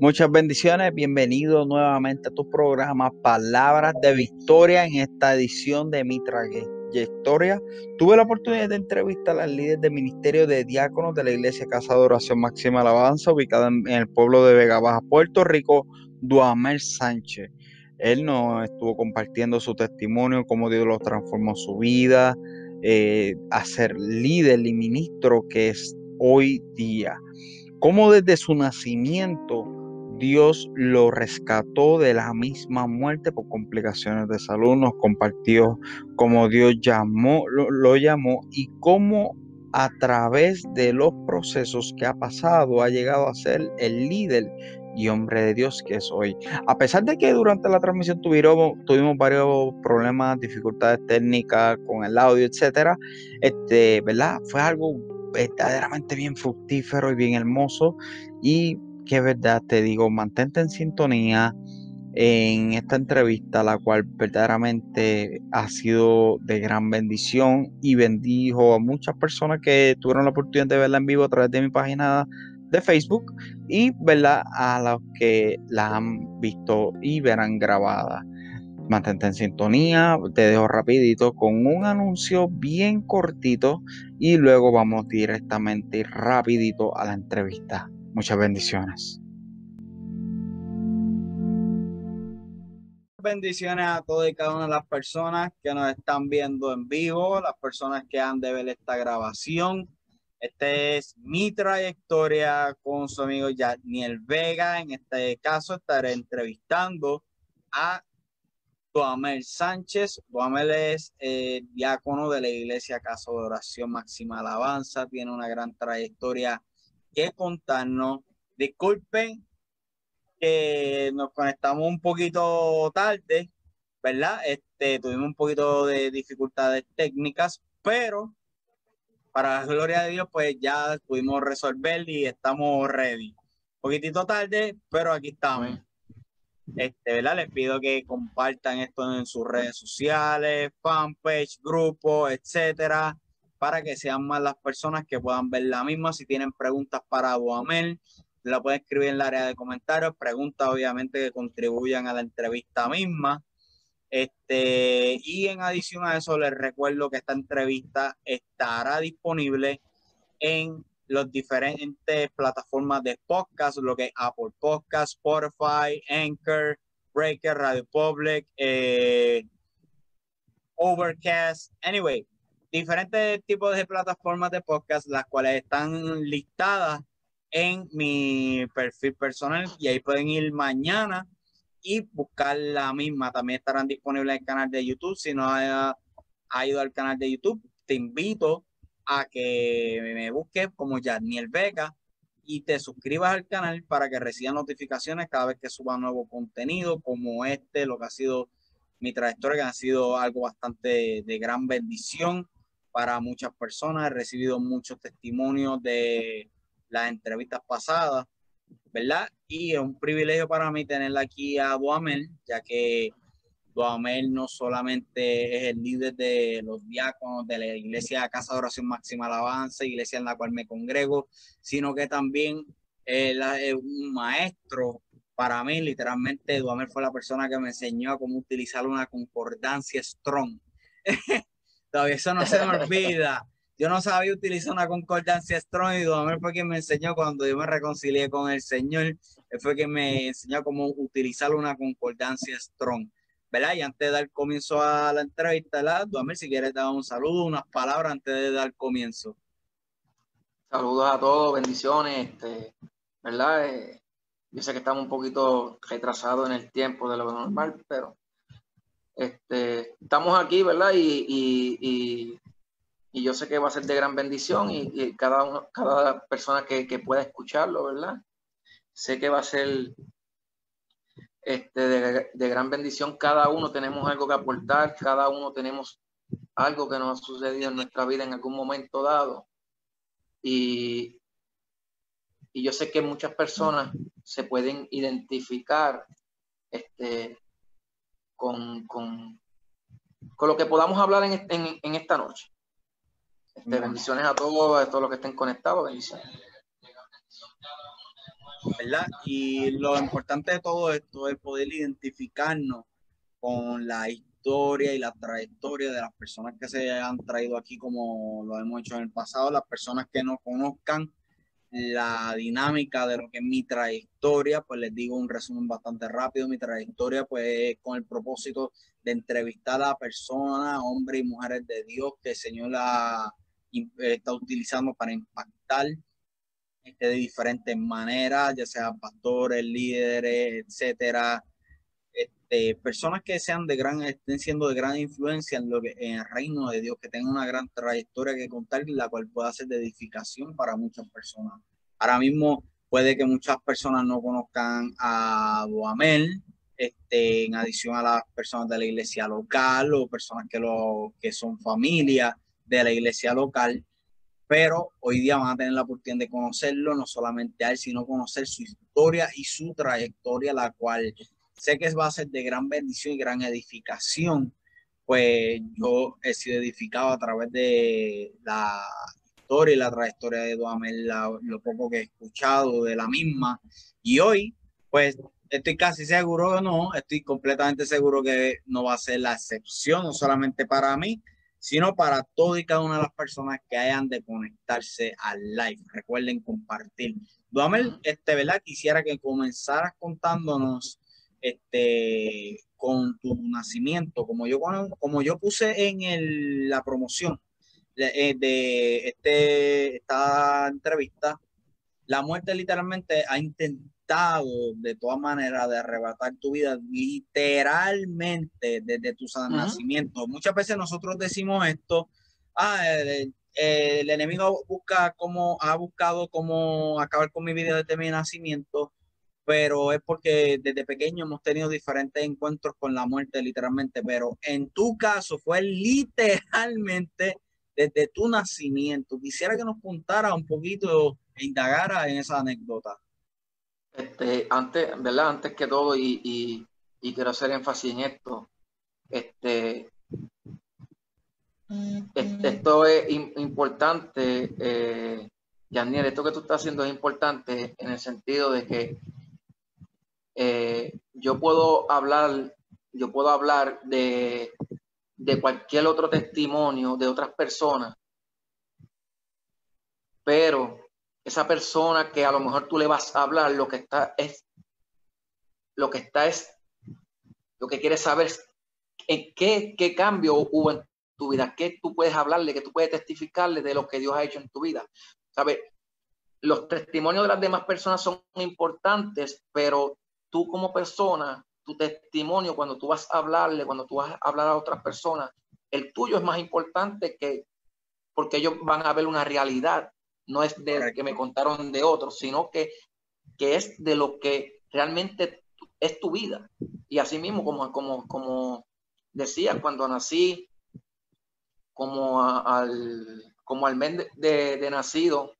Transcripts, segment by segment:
Muchas bendiciones, bienvenido nuevamente a tu programa Palabras de Victoria en esta edición de mi trayectoria. Tuve la oportunidad de entrevistar al líder del Ministerio de Diáconos de la Iglesia Casa de Oración Máxima Alabanza, ubicada en, el pueblo de Vega Baja, Puerto Rico, Duamel Sánchez. Él nos estuvo compartiendo su testimonio, cómo Dios lo transformó su vida, eh, a ser líder y ministro que es hoy día. Cómo desde su nacimiento Dios lo rescató de la misma muerte por complicaciones de salud, nos compartió cómo Dios llamó, lo, llamó y cómo a través de los procesos que ha pasado ha llegado a ser el líder y hombre de Dios que es hoy. A pesar de que durante la transmisión tuvieron, tuvimos varios problemas, dificultades técnicas con el audio, etcétera, este, ¿verdad? Fue algo verdaderamente bien fructífero y bien hermoso y que verdad te digo, mantente en sintonía en esta entrevista, la cual verdaderamente ha sido de gran bendición y bendijo a muchas personas que tuvieron la oportunidad de verla en vivo a través de mi página de Facebook y ¿verdad? a los que la han visto y verán grabada. Mantente en sintonía, te dejo rapidito con un anuncio bien cortito y luego vamos directamente rapidito a la entrevista. Muchas bendiciones. Bendiciones a todas y cada una de las personas que nos están viendo en vivo, las personas que han de ver esta grabación. Esta es mi trayectoria con su amigo Daniel Vega. En este caso estaré entrevistando a Duamel Sánchez. Duamel es eh, diácono de la Iglesia Casa de Oración Máxima Alabanza. Tiene una gran trayectoria que contarnos. Disculpen que nos conectamos un poquito tarde, ¿verdad? Este, tuvimos un poquito de dificultades técnicas, pero para la gloria de Dios, pues ya pudimos resolver y estamos ready. Un poquitito tarde, pero aquí estamos. Este, ¿verdad? Les pido que compartan esto en sus redes sociales, fanpage, grupo, etcétera para que sean más las personas que puedan ver la misma. Si tienen preguntas para Duamel, la pueden escribir en el área de comentarios. Preguntas, obviamente, que contribuyan a la entrevista misma. Este, y en adición a eso, les recuerdo que esta entrevista estará disponible en las diferentes plataformas de podcast, lo que es Apple Podcast, Spotify, Anchor, Breaker, Radio Public, eh, Overcast. Anyway, diferentes tipos de plataformas de podcast, las cuales están listadas en mi perfil personal y ahí pueden ir mañana y buscar la misma. También estarán disponibles en el canal de YouTube. Si no ha, ido al canal de YouTube, te invito a que me busques como Yadniel Vega y te suscribas al canal para que recibas notificaciones cada vez que suba nuevo contenido como este, lo que ha sido mi trayectoria, que ha sido algo bastante de gran bendición para muchas personas. He recibido muchos testimonios de las entrevistas pasadas, ¿verdad? Y es un privilegio para mí tenerla aquí a Duamel, ya que Duamel no solamente es el líder de los diáconos de la iglesia Casa de Oración Máxima Alabanza, iglesia en la cual me congrego, sino que también es un maestro para mí, literalmente, Duamel fue la persona que me enseñó a cómo utilizar una concordancia strong. Todavía eso no se me olvida. Yo no sabía utilizar una concordancia strong y Duamel fue quien me enseñó cuando yo me reconcilié con el Señor. Él fue quien me enseñó cómo utilizar una concordancia strong. ¿Verdad? Y antes de dar comienzo a la entrevista, ¿verdad? Duamel, si quieres dar un saludo, unas palabras antes de dar comienzo. Saludos a todos, bendiciones. Este, ¿Verdad? Eh, yo sé que estamos un poquito retrasados en el tiempo de lo normal, pero este, estamos aquí, ¿verdad? Y, yo sé que va a ser de gran bendición y, cada, cada persona que, pueda escucharlo, ¿verdad? Sé que va a ser este, de, de, gran bendición. Cada uno tenemos algo que aportar, cada uno tenemos algo que nos ha sucedido en nuestra vida en algún momento dado. Y, y yo sé que muchas personas se pueden identificar este, con, con, con lo que podamos hablar en, en, en esta noche. Este, bendiciones a todos, a todos los que estén conectados, bendiciones. ¿verdad? Y lo importante de todo esto es poder identificarnos con la historia y la trayectoria de las personas que se han traído aquí como lo hemos hecho en el pasado, las personas que no conozcan la dinámica de lo que es mi trayectoria, pues les digo un resumen bastante rápido. Mi trayectoria, pues con el propósito de entrevistar a personas, hombres y mujeres de Dios que el Señor la, está utilizando para impactar este, de diferentes maneras, ya sea pastores, líderes, etcétera. Este, personas que sean de gran, estén siendo de gran influencia en, lo que, en el reino de Dios, que tengan una gran trayectoria que contar, la cual pueda ser de edificación para muchas personas. Ahora mismo puede que muchas personas no conozcan a Boamel, este, en adición a las personas de la iglesia local o personas que, lo, que son familia de la iglesia local, pero hoy día van a tener la oportunidad de conocerlo, no solamente a él, sino conocer su historia y su trayectoria, la cual sé que va a ser de gran bendición y gran edificación, pues yo he sido edificado a través de la historia y la trayectoria de Duamel, lo poco que he escuchado de la misma, y hoy, pues estoy casi seguro que no, estoy completamente seguro que no va a ser la excepción, no solamente para mí, sino para todo y cada una de las personas que hayan de conectarse al live. Recuerden compartir. Duamel, este, ¿verdad? Quisiera que comenzaras contándonos este, con tu nacimiento, como yo, como yo puse en el, la promoción de, eh, de este, esta entrevista, la muerte literalmente ha intentado de todas maneras de arrebatar tu vida literalmente desde tu nacimiento. Muchas veces nosotros decimos esto, ah, el, enemigo busca cómo, ha buscado cómo acabar con mi vida desde mi nacimiento, pero es porque desde pequeño hemos tenido diferentes encuentros con la muerte literalmente, pero en tu caso fue literalmente desde tu nacimiento. Quisiera que nos contara un poquito e indagara en esa anécdota. Este, antes, ¿verdad? Antes que todo, y, quiero hacer énfasis en esto, este, esto es importante, eh, esto que tú estás haciendo es importante en el sentido de que eh, yo puedo hablar, yo puedo hablar de, de cualquier otro testimonio de otras personas, pero esa persona que a lo mejor tú le vas a hablar, lo que está es, lo que está es, lo que quieres saber es en qué, qué cambio hubo en tu vida, qué tú puedes hablarle, qué tú puedes testificarle de lo que Dios ha hecho en tu vida. ¿Sabes? Los testimonios de las demás personas son importantes, pero tú como persona, tu testimonio, cuando tú vas a hablarle, cuando tú vas a hablar a otras personas, el tuyo es más importante que porque ellos van a ver una realidad no es de que me contaron de otros, sino que, que es de lo que realmente es tu vida. Y así mismo, como, como, como decía, cuando nací, como al, como al mes de, nacido,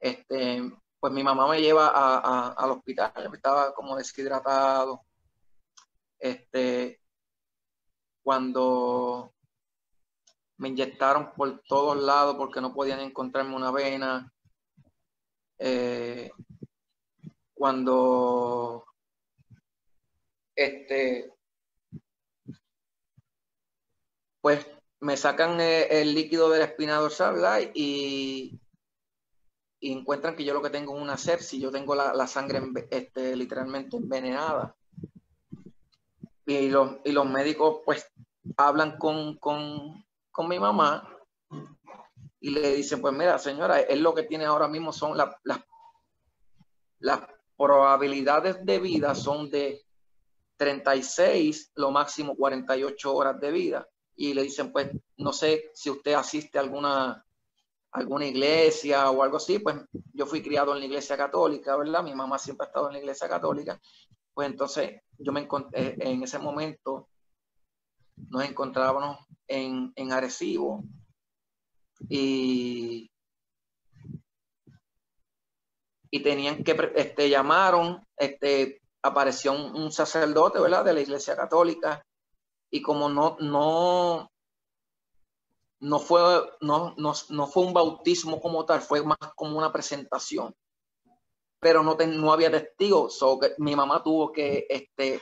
este, pues mi mamá me lleva al hospital, estaba como deshidratado. Este, cuando me inyectaron por todos lados porque no podían encontrarme una vena. Eh, cuando este pues me sacan el, líquido del espina dorsal y, y, encuentran que yo lo que tengo es una sepsis, yo tengo la, sangre este, literalmente envenenada. Y los, y los médicos pues hablan con, con, con mi mamá y le dicen, pues mira, señora, él lo que tiene ahora mismo son las, las, probabilidades de vida son de 36, lo máximo 48 horas de vida. Y le dicen, pues no sé si usted asiste a alguna, alguna iglesia o algo así, pues yo fui criado en la iglesia católica, ¿verdad? Mi mamá siempre ha estado en la iglesia católica. Pues entonces yo me encontré en ese momento, nos encontrábamos en, en Arecibo y, y tenían que, este, llamaron, este, apareció un, sacerdote, ¿verdad? De la iglesia católica y como no, no, no fue, no, no, no fue un bautismo como tal, fue más como una presentación. pero no, no había testigos. mi mamá tuvo que este,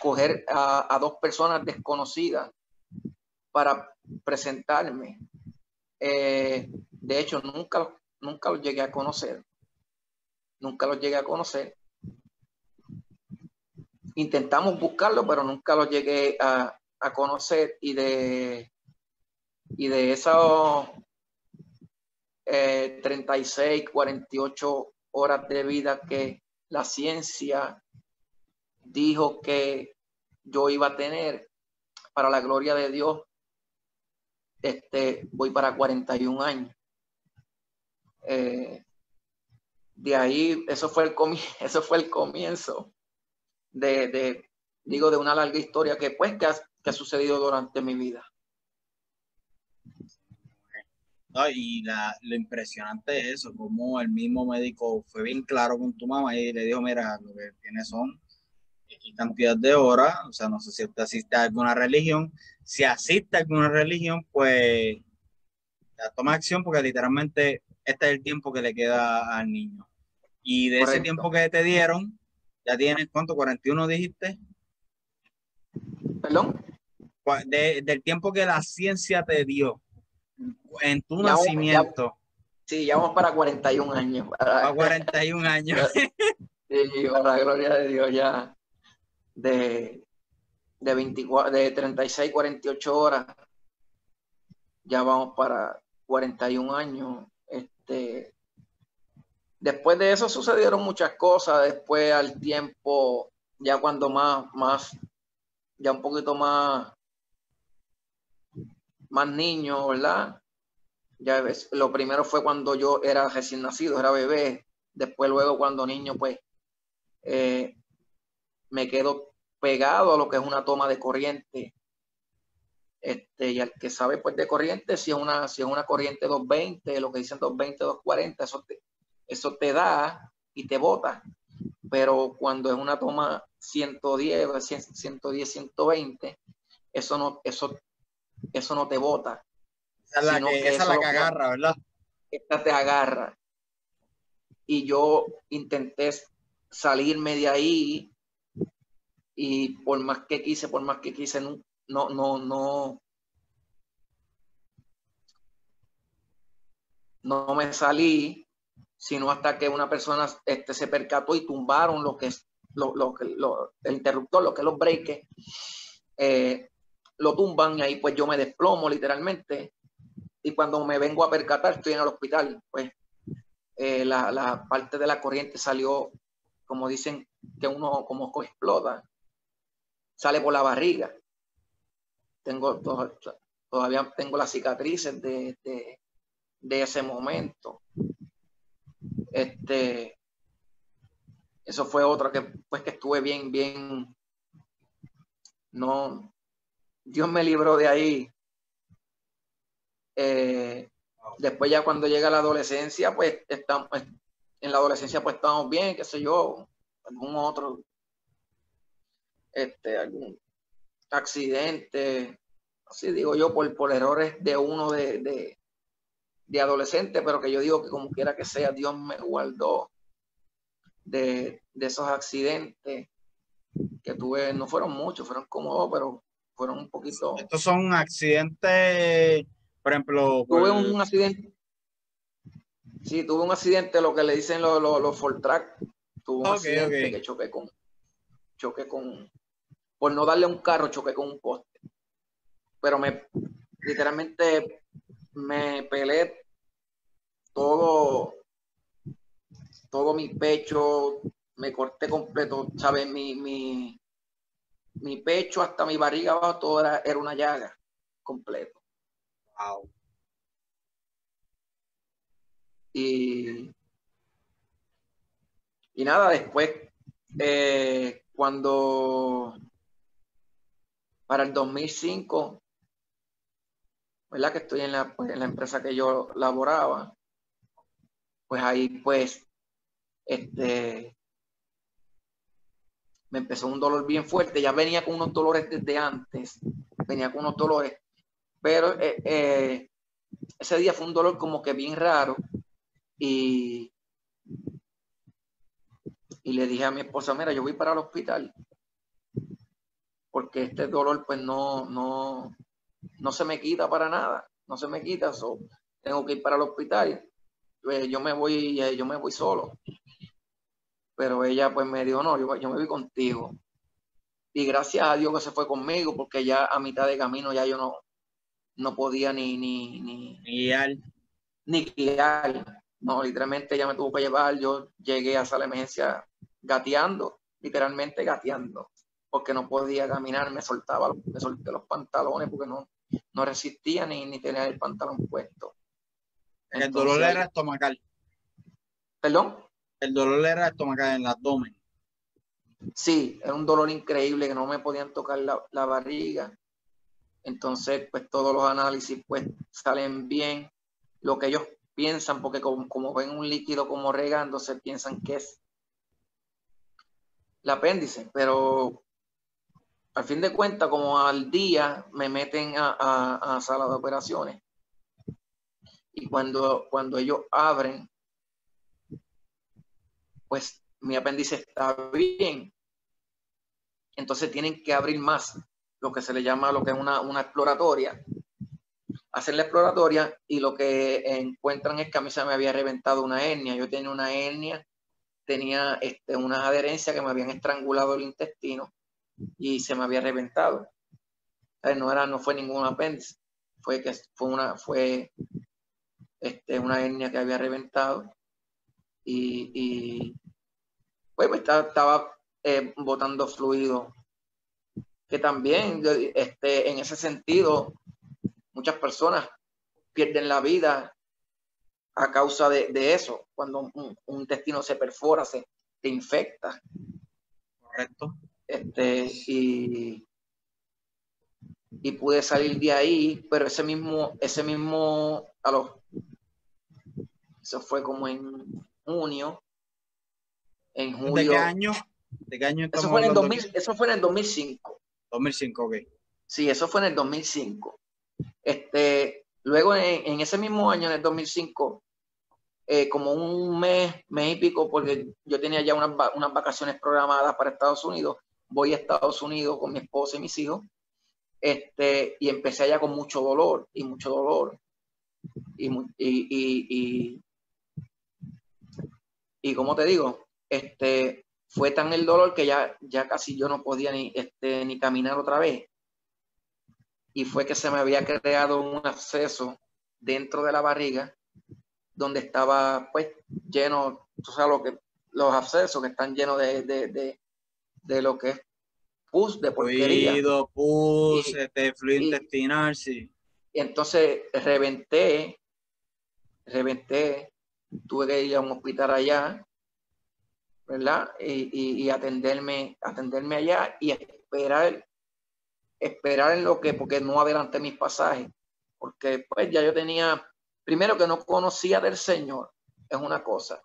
coger a, dos personas desconocidas para presentarme. Eh, de hecho, nunca, nunca los llegué a conocer. Nunca los llegué a conocer. Intentamos buscarlo, pero nunca los llegué a, a conocer. Y de, y de esos 36, 48 horas de vida que la ciencia dijo que yo iba a tener para la gloria de Dios, este, voy para 41 años. Eh, de ahí, eso fue el, eso fue el comienzo de, digo, de una larga historia que pues que ha sucedido durante mi vida y lo impresionante es eso, como el mismo médico fue bien claro con tu mamá y le dijo, mira, lo que tiene son X cantidad de horas, o sea, no sé si usted asiste a alguna religión, si asiste a alguna religión, pues ya toma acción porque literalmente este es el tiempo que le queda al niño. Y de ese tiempo que te dieron, ya tienes, ¿cuánto? ¿41 dijiste? ¿Perdón? del tiempo que la ciencia te dio, en tu nacimiento. sí, ya vamos para 41 años. Para 41 años. sí, por la gloria de Dios, ya de, de, 24, de 36, 48 horas, ya vamos para 41 años. Este, después de eso sucedieron muchas cosas, después al tiempo, ya cuando más, más, ya un poquito más más niño, ¿verdad? Ya ves, lo primero fue cuando yo era recién nacido, era bebé. Después, luego, cuando niño, pues, eh, me quedo pegado a lo que es una toma de corriente. Este, y al que sabe, pues, de corriente, si es una, si es una corriente 220, lo que dicen 220, 240, eso te, eso te da y te bota. Pero cuando es una toma 110, 110, 120, eso no, eso eso no te bota. Esa es la, que, esa la que agarra, ¿verdad? Esta te agarra. Y yo intenté salirme de ahí y por más que quise, por más que quise, no, no, no, no, me salí, sino hasta que una persona este, se percató y tumbaron lo que es lo, lo, lo, el interruptor, lo que es los breaks. Eh, lo tumban y ahí pues yo me desplomo literalmente. Y cuando me vengo a percatar, estoy en el hospital, pues eh, la, parte de la corriente salió, como dicen, que uno como explota, sale por la barriga. Tengo todavía tengo las cicatrices de, de, ese momento. Este, eso fue otra que pues que estuve bien, bien, no, Dios me libró de ahí. Eh, después ya cuando llega la adolescencia, pues estamos, en la adolescencia pues estamos bien, qué sé yo, algún otro, este, algún accidente, así digo yo, por, por errores de uno de, de, adolescente, pero que yo digo que como quiera que sea, Dios me guardó de, de esos accidentes que tuve, no fueron muchos, fueron como dos, pero fueron un poquito. Estos son accidentes, por ejemplo. Tuve un accidente. Sí, tuve un accidente, lo que le dicen los, los, track. Tuve un accidente que choqué con. Choqué con. Por no darle un carro, choqué con un poste. Pero me. Literalmente me pelé todo. Todo mi pecho, me corté completo, ¿sabes? Mi, mi, mi pecho hasta mi barriga abajo, todo era, una llaga completo. Wow. Y, y nada, después, eh, cuando para el 2005, ¿verdad? Que estoy en la, pues, en la empresa que yo laboraba, pues ahí pues, este, me empezó un dolor bien fuerte, ya venía con unos dolores desde antes, venía con unos dolores, pero eh, eh, ese día fue un dolor como que bien raro y, y le dije a mi esposa, mira, yo voy para el hospital porque este dolor pues no, no, no se me quita para nada, no se me quita, so, tengo que ir para el hospital, pues, yo me voy, yo me voy solo. Pero ella pues me dijo, no, yo, yo me voy contigo. Y gracias a Dios que se fue conmigo, porque ya a mitad de camino ya yo no, no podía ni, ni, ni, ni guiar. Ni guiar. No, literalmente ella me tuvo que llevar. Yo llegué a esa emergencia gateando, literalmente gateando, porque no podía caminar, me soltaba, me solté los pantalones porque no, no resistía ni, ni tenía el pantalón puesto. el dolor era estomacal. ¿Perdón? El dolor era estomacal en el abdomen. Sí, era un dolor increíble que no me podían tocar la, la barriga. Entonces, pues todos los análisis pues salen bien. Lo que ellos piensan, porque como, ven un líquido como regándose, piensan que es el apéndice, pero al fin de cuentas, como al día me meten a, a, sala de operaciones y cuando, cuando ellos abren, pues mi apéndice está bien. Entonces tienen que abrir más, lo que se le llama lo que es una, una exploratoria hacer la exploratoria y lo que encuentran es que a mí se me había reventado una hernia. Yo tenía una hernia, tenía este, una adherencia que me habían estrangulado el intestino y se me había reventado. no, era, no fue ningún apéndice, fue que fue una, fue este, una hernia que había reventado y, y pues, pues estaba, eh, botando fluido que también este, en ese sentido Muchas personas pierden la vida a causa de, eso, cuando un, intestino se perfora, se te infecta. Correcto. Este, y, y pude salir de ahí, pero ese mismo, ese mismo, a los, eso fue como en junio. En julio. ¿De qué año? ¿De qué año eso fue, en el eso fue en el 2005. 2005, ok. Sí, eso fue en el 2005. Este, luego en, ese mismo año, en el 2005, eh, como un mes, mes y pico, porque yo tenía ya unas, unas, vacaciones programadas para Estados Unidos, voy a Estados Unidos con mi esposa y mis hijos, este, y empecé allá con mucho dolor y mucho dolor. Y, y, y, como te digo, este, fue tan el dolor que ya, ya casi yo no podía ni, este, ni caminar otra vez y fue que se me había creado un acceso dentro de la barriga donde estaba pues lleno, tú sabes lo que los accesos que están llenos de, de, de, lo que es pus, de porquería. Fluido, pus, este, fluido intestinal, sí. Y entonces reventé, reventé, tuve que ir a un hospital allá, ¿verdad? Y, y atenderme, atenderme allá y esperar esperar en lo que, porque no adelanté mis pasajes, porque pues ya yo tenía, primero que no conocía del Señor, es una cosa,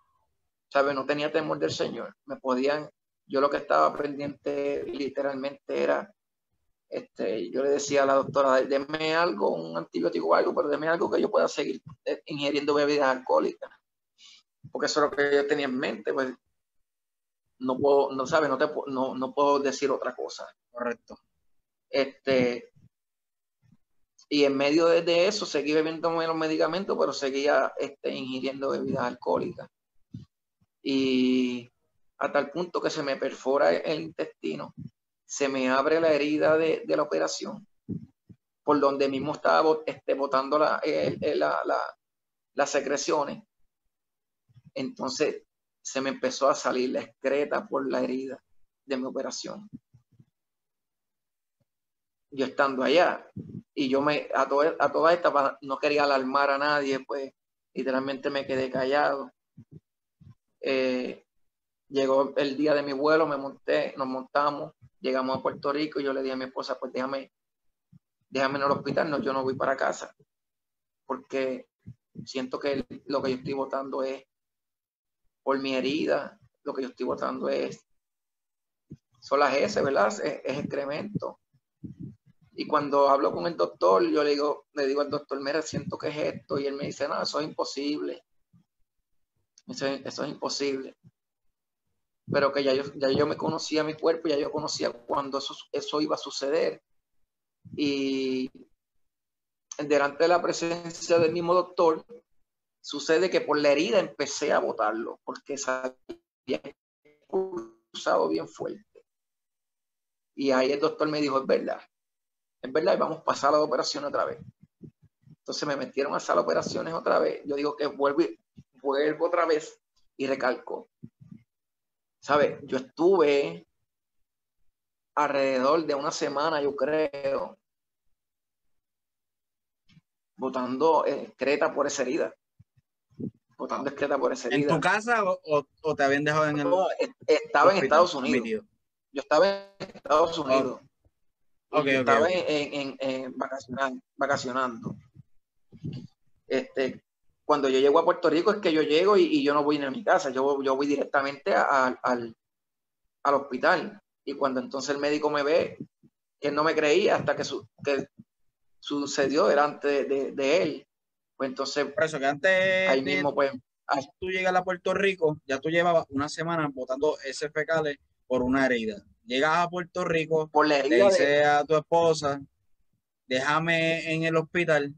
¿sabes? No tenía temor del Señor, me podían, yo lo que estaba pendiente literalmente era, este, yo le decía a la doctora, deme algo, un antibiótico o algo, pero deme algo que yo pueda seguir eh, ingiriendo bebidas alcohólicas, porque eso es lo que yo tenía en mente, pues no puedo, no sabes, no, te, no, no puedo decir otra cosa. Correcto. Este, y en medio de, eso seguí bebiendo los medicamentos, pero seguía este, ingiriendo bebidas alcohólicas. Y hasta el punto que se me perfora el intestino, se me abre la herida de, la operación, por donde mismo estaba este, botando la, las secreciones. Entonces se me empezó a salir la excreta por la herida de mi operación yo estando allá. Y yo me, a, a toda esta, no quería alarmar a nadie, pues literalmente me quedé callado. Eh, llegó el día de mi vuelo, me monté, nos montamos, llegamos a Puerto Rico y yo le dije a mi esposa, pues déjame, déjame en el hospital, no, yo no voy para casa, porque siento que lo que yo estoy votando es por mi herida, lo que yo estoy votando es, son las S, ¿verdad? Es, es excremento. Y cuando hablo con el doctor, yo le digo, le digo al doctor, mira, siento que es esto. Y él me dice, no, eso es imposible. Eso, es imposible. pero que ya yo, ya yo me conocía mi cuerpo, ya yo conocía cuando eso, eso iba a suceder. Y delante de la presencia del mismo doctor, sucede que por la herida empecé a botarlo, porque se había cruzado bien fuerte. Y ahí el doctor me dijo, es verdad, es verdad, y vamos a pasar a la operación otra vez. Entonces me metieron a sala de operaciones otra vez. Yo digo que vuelvo, vuelvo otra vez y recalco. ¿Sabes? Yo estuve alrededor de una semana, yo creo, botando excreta por esa herida. Por. ¿En tu casa o, te habían dejado en el.? No, estaba en Estados Unidos. Yo estaba en Estados Unidos. estaba En, en, vacacionando este, cuando yo llego a Puerto Rico es que yo llego y, yo no voy ni a mi casa, yo, yo voy directamente al, al, hospital. Y cuando entonces el médico me ve, que no me creía hasta que, su, que sucedió delante de, él. Pues entonces, Por eso que antes ahí mismo, pues, tú llegas a Puerto Rico, ya tú llevabas una semana botando ese fecales por una herida. Llegas a Puerto Rico, por le dices a tu esposa, déjame en el hospital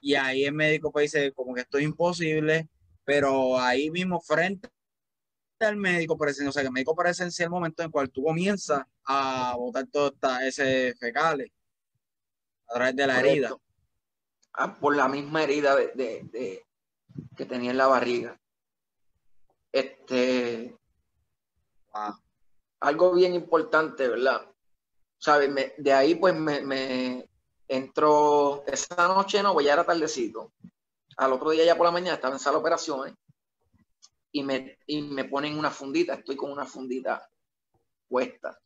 y ahí el médico pues dice como que esto es imposible, pero ahí mismo frente al médico presencial, o sea que el médico presencia el momento en el cual tú comienzas a botar todo ese fecales a través de la herida. Ah, por la misma herida de, que tenía en la barriga. Este algo bien importante, ¿verdad? ¿Sabes? de ahí pues me, Entró esa noche, no, pues ya era tardecito. Al otro día ya por la mañana estaba en sala de operaciones y me, y me ponen una fundita, estoy con una fundita puesta.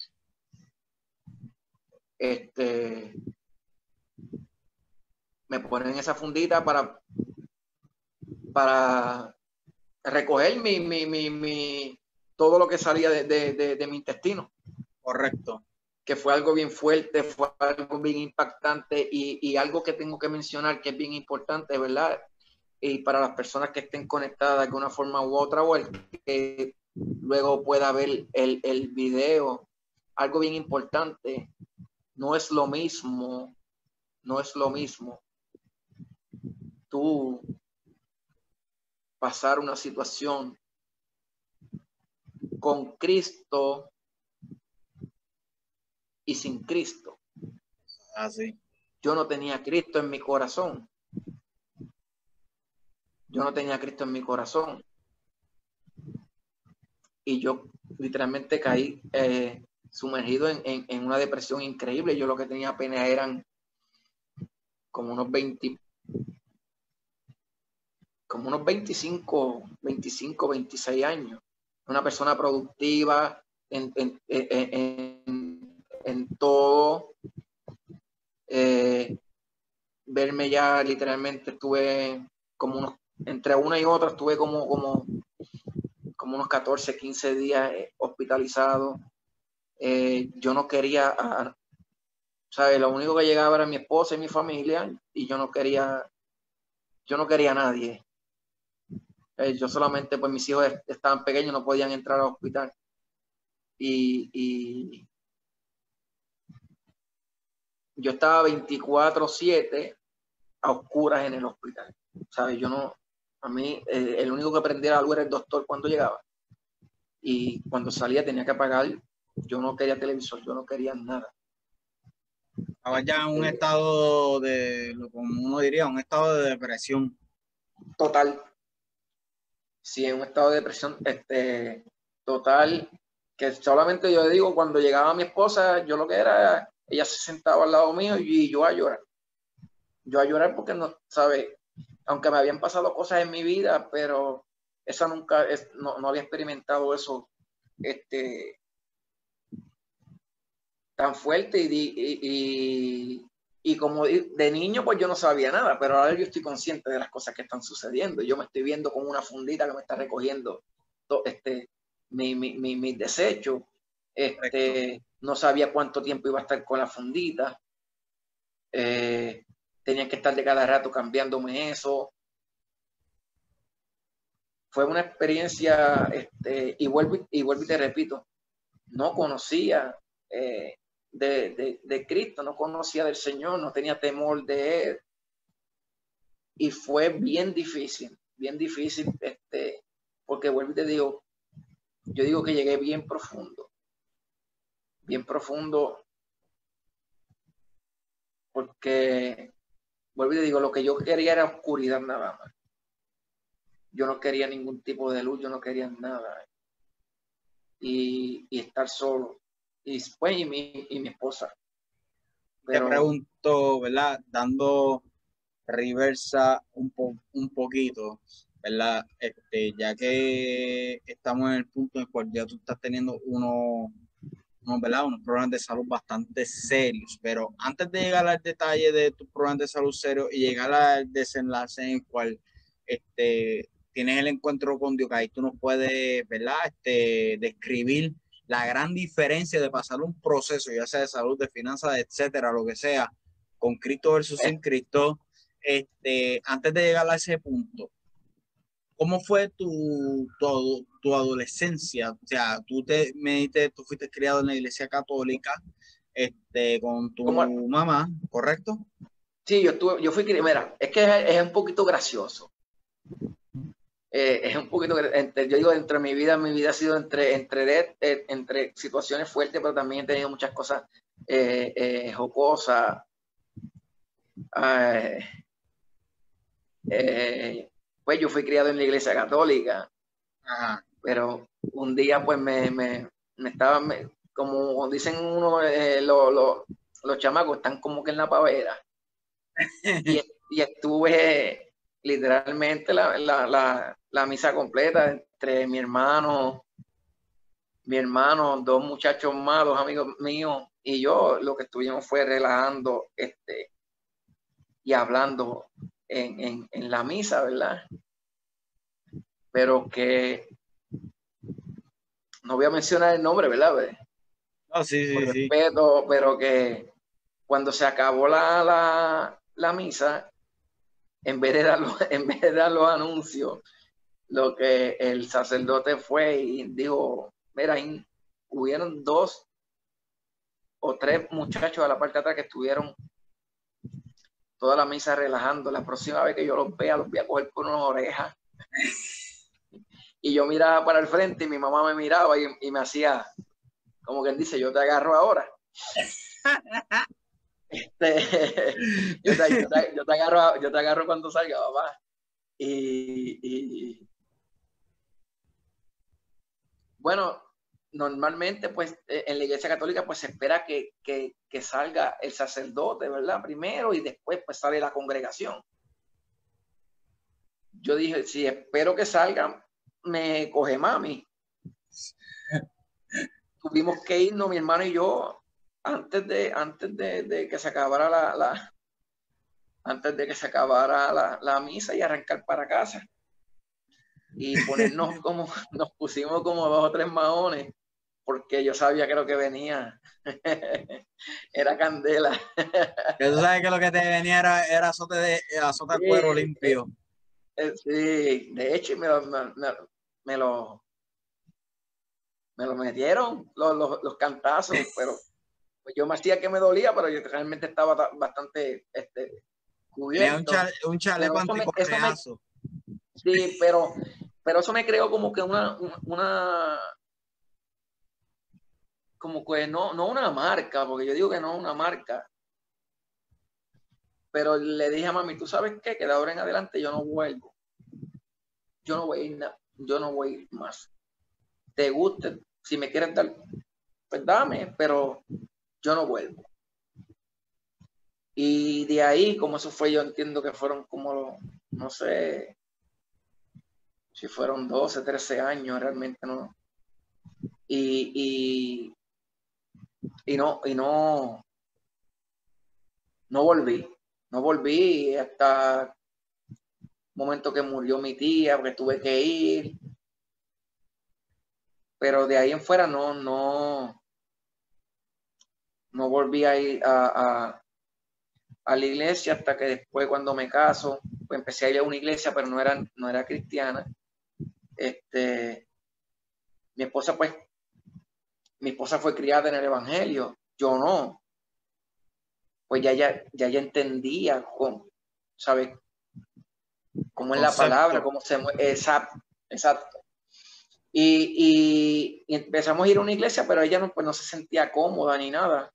Este, me ponen esa fundita para, para recoger mi, mi, mi, todo lo que salía de, de mi intestino. Correcto que fue algo bien fuerte, fue algo bien impactante y, algo que tengo que mencionar que es bien importante, ¿verdad? Y para las personas que estén conectadas de alguna forma u otra o el que luego pueda ver el, el video, algo bien importante, no es lo mismo, no es lo mismo tú pasar una situación con Cristo y sin Cristo. Así. Ah, yo no tenía Cristo en mi corazón. Yo no tenía Cristo en mi corazón. Y yo literalmente caí eh, sumergido en, una depresión increíble. Yo lo que tenía apenas eran como unos 20, como unos 25, 25, 26 años. Una persona productiva en, en todo. Eh, verme ya literalmente estuve como unos, entre una y otra estuve como, como, como unos 14, 15 días eh, hospitalizado. Eh, yo no quería, ah, ¿sabes? Lo único que llegaba era mi esposa y mi familia y yo no quería, yo no quería a nadie. Yo solamente, pues mis hijos estaban pequeños, no podían entrar al hospital. y, yo estaba 24/7 a oscuras en el hospital. ¿Sabes? Yo no, a mí, eh, el único que aprendía algo era el doctor cuando llegaba. Y cuando salía tenía que apagar. Yo no quería televisor, yo no quería nada. Estaba ya en un eh, estado de, como uno diría, un estado de depresión. Total. Sí, en un estado de depresión este, total. Que solamente yo digo, cuando llegaba mi esposa, yo lo que era ella se sentaba al lado mío y yo a llorar. Yo a llorar porque no, sabe, aunque me habían pasado cosas en mi vida, pero esa nunca, no, no había experimentado eso este, tan fuerte y, como de niño pues yo no sabía nada, pero ahora yo estoy consciente de las cosas que están sucediendo. Yo me estoy viendo con una fundita que me está recogiendo este, mi, mi, mi, mi desecho. Este, no sabía cuánto tiempo iba a estar con la fundita. Eh, tenía que estar de cada rato cambiándome eso. fue una experiencia, este, y, vuelvo, y vuelvo y te repito, no conocía eh, de, de, Cristo, no conocía del Señor, no tenía temor de Él. Y fue bien difícil, bien difícil, este, porque vuelvo y te digo, yo digo que llegué bien profundo, bien profundo, porque, vuelvo y te digo, lo que yo quería era oscuridad nada más. Yo no quería ningún tipo de luz, yo no quería nada. Y, y estar solo y, pues, y, mi, y mi esposa. Te pregunto, ¿verdad? Dando reversa un, un poquito, ¿verdad? Este, ya que estamos en el punto en el cual ya tú estás teniendo unos, unos, ¿verdad? unos problemas de salud bastante serios, pero antes de llegar al detalle de tus problemas de salud serios y llegar al desenlace en el cual este, tienes el encuentro con Dios, ahí tú nos puedes, ¿verdad? Este, describir la gran diferencia de pasar un proceso, ya sea de salud, de finanzas, etcétera, lo que sea, con Cristo versus sin Cristo, este, antes de llegar a ese punto, ¿cómo fue tu, tu, tu adolescencia? O sea, tú te me tú fuiste criado en la iglesia católica, este, con tu mamá, ¿correcto? Sí, yo estuve, yo fui, mira, es que es, es un poquito gracioso. Eh, es un poquito, entre, yo digo, entre mi vida, mi vida ha sido entre, entre, eh, entre situaciones fuertes, pero también he tenido muchas cosas eh, jocosas. pues yo fui criado en la iglesia católica, pero un día pues me, me, me estaba, como dicen uno, los chamacos están como que en la pavera. y, y estuve literalmente la, la, la misa completa entre mi hermano, mi hermano, dos muchachos más, dos amigos míos y yo, lo que estuvimos fue relajando este, y hablando en, la misa, ¿verdad? Pero que no voy a mencionar el nombre, ¿verdad? Ah, sí, sí, sí. pero que cuando se acabó la, la, la misa, en vez de dar los, en vez de dar los anuncios, lo que el sacerdote fue y dijo, mira, hubieron dos o tres muchachos a la parte de atrás que estuvieron toda la misa relajando. La próxima vez que yo los vea, los voy a coger por unas orejas. y yo miraba para el frente y mi mamá me miraba y, me hacía, como quien dice, yo te agarro ahora. Este, yo, te, agarro, yo te agarro cuando salga, papá. y, bueno, normalmente pues e, en la iglesia católica pues se espera que, salga el sacerdote, ¿verdad? Primero y después pues sale la congregación. Yo dije, si espero que salga, me coge mami. Tuvimos que irnos, mi hermano y yo, antes de, antes de, que se acabara la, antes de que se acabara la, la misa y arrancar para casa y ponernos como, nos pusimos como dos o tres maones, porque yo sabía que lo que venía era candela. que tú sabes que lo que te venía era, era azote de, azote de cuero limpio. Eh, sí, de hecho me lo, me, lo, me lo metieron los, los, los cantazos, pero pues yo me hacía que me dolía, pero yo realmente estaba bastante este, cubierto. Un, un chaleco anticorreazo. Sí, pero, pero eso me creó como que una, una, como que no, no una marca, porque yo digo que no una marca. Pero le dije a mami, ¿tú sabes qué? Que de ahora en adelante yo no vuelvo. Yo no voy a ir, yo no voy a ir más. Te guste, si me quieres dar, pues dame, pero yo no vuelvo. Y de ahí, como eso fue, yo entiendo que fueron como, no sé, si fueron 12, 13 años, realmente no. Y, y, no, y no, no volví, no volví hasta el momento que murió mi tía, porque tuve que ir. Pero de ahí en fuera no, no, no volví a ir a, a, la iglesia hasta que después cuando me caso, pues empecé a ir a una iglesia, pero no era, no era cristiana este, mi esposa pues, mi esposa fue criada en el Evangelio, yo no. Pues ya ya, ya, ya entendía cómo, ¿sabes? Cómo es la palabra, cómo se mueve. Exacto, exacto. Y, empezamos a ir a una iglesia, pero ella no, pues, no se sentía cómoda ni nada.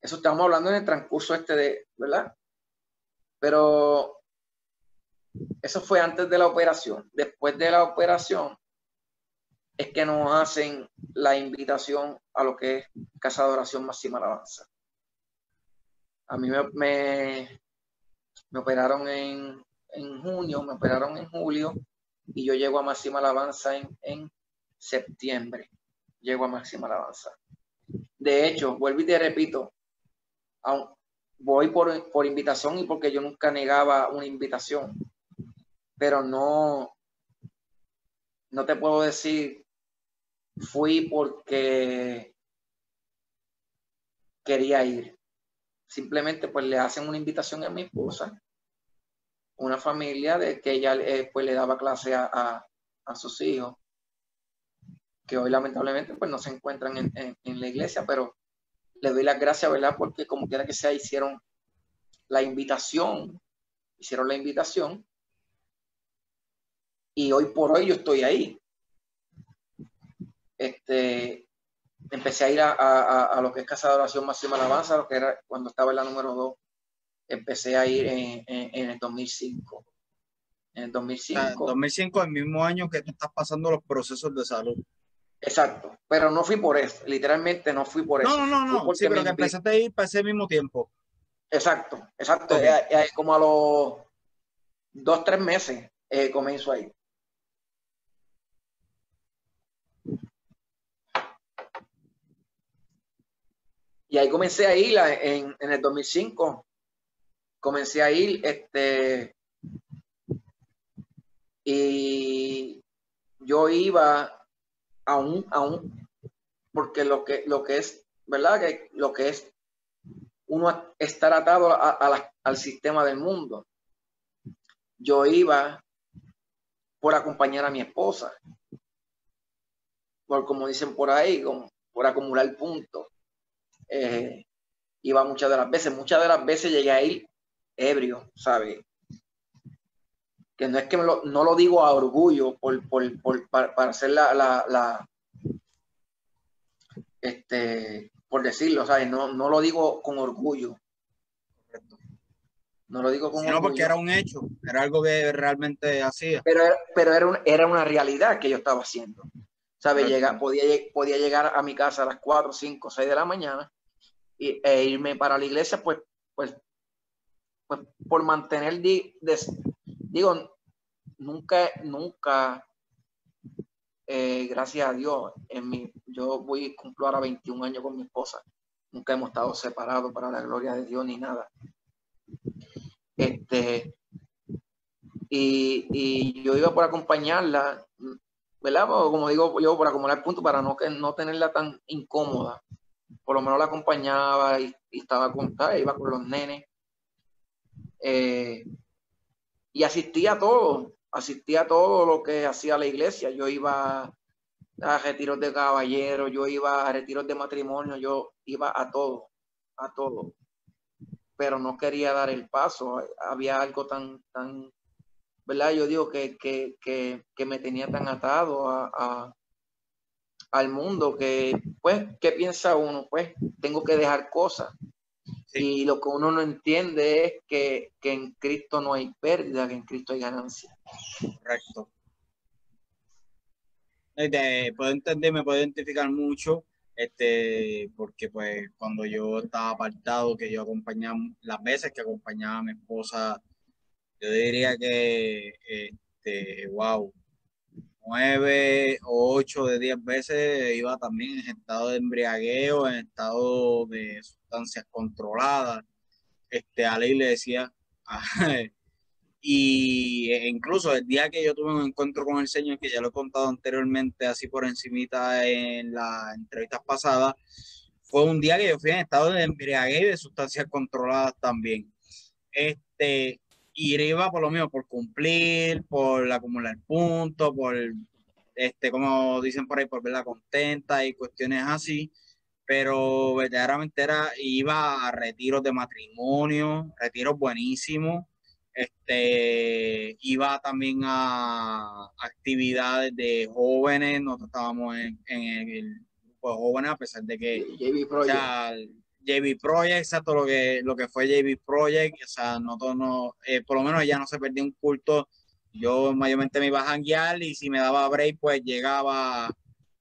Eso estamos hablando en el transcurso este de, ¿verdad? Pero eso fue antes de la operación. Después de la operación es que nos hacen la invitación a lo que es Casa de Oración Máxima Alabanza. A mí me, me, operaron en, en, junio, me operaron en julio y yo llego a Máxima Alabanza en, en septiembre. Llego a Máxima Alabanza. De hecho, vuelvo y te repito, voy por, por invitación y porque yo nunca negaba una invitación, pero no, no te puedo decir, fui porque quería ir. Simplemente pues le hacen una invitación a mi esposa, una familia de que ella eh, pues le daba clase a, a, sus hijos, que hoy lamentablemente pues no se encuentran en, en la iglesia, pero le doy las gracias, ¿verdad? Porque como quiera que sea, hicieron la invitación, hicieron la invitación y hoy por hoy yo estoy ahí. Este, empecé a ir a, lo que es Casa de Oración Máxima Alabanza, lo que era cuando estaba en la número 2, empecé a ir en, en, el 2005. En el 2005. En 2005, el mismo año que tú estás pasando los procesos de salud. Exacto, pero no fui por eso, literalmente no fui por eso. No, no, no, sí, pero que empezaste a ir para ese mismo tiempo. Exacto, exacto, como a los dos, tres meses eh, comenzó ahí. Y ahí comencé a ir en, en el 2005. Comencé a ir, este, y yo iba aún, aún, porque lo que, lo que es, ¿verdad? Que lo que es uno estar atado al sistema del mundo. Yo iba por acompañar a mi esposa, por como dicen por ahí, por acumular puntos. Eh, iba muchas de las veces, muchas de las veces llegué a ir ebrio, ¿sabes? que no es que lo, no lo digo a orgullo por, por, por para, hacer la, la, la, este, por decirlo, ¿sabes? No, no lo digo con orgullo. No lo digo con orgullo. No, porque era un hecho, era algo que realmente hacía. Pero, pero era, un, era una realidad que yo estaba haciendo. ¿Sabes? Llega, podía, podía llegar a mi casa a las 4, 5, 6 de la mañana y, e irme para la iglesia, pues, pues, pues por mantener, digo, nunca, nunca, eh, gracias a Dios, en mi, yo voy, cumplo ahora 21 años con mi esposa. Nunca hemos estado separados para la gloria de Dios ni nada. Este, y, yo iba por acompañarla, ¿verdad? Como digo yo, por acumular puntos para no, no tenerla tan incómoda. Por lo menos la acompañaba y, estaba con, iba con los nenes. Eh, y asistía a todo asistía a todo lo que hacía la iglesia. Yo iba a retiros de caballero, yo iba a retiros de matrimonio, yo iba a todo, a todo. Pero no quería dar el paso. Había algo tan, tan, ¿verdad? Yo digo que, que, que, me tenía tan atado a, al mundo que, pues, ¿qué piensa uno? Pues tengo que dejar cosas. Y lo que uno no entiende es que, que en Cristo no hay pérdida, que en Cristo hay ganancia. Correcto. Te puedo entender, me puedo identificar mucho, este, porque pues cuando yo estaba apartado, que yo acompañaba, las veces que acompañaba a mi esposa, yo diría que, este, wow, nueve o ocho de diez veces iba también en estado de embriagueo, en estado de sustancias controladas. Este, a le decía, Y e incluso el día que yo tuve un encuentro con el Señor, que ya lo he contado anteriormente, así por encimita en las entrevistas pasadas, fue un día que yo fui en estado de embriaguez y de sustancias controladas también. Este, y iba por lo mismo, por cumplir, por acumular puntos, por, este, como dicen por ahí, por verla contenta y cuestiones así. Pero verdaderamente era, iba a retiros de matrimonio, retiros buenísimos. Este, iba también a actividades de jóvenes, nosotros estábamos en, el grupo de jóvenes, a pesar de que JB Project, exacto, lo que, lo que fue JB Project, o sea, no, no eh, por lo menos ya no se perdió un culto. Yo mayormente me iba a janguear y si me daba break, pues llegaba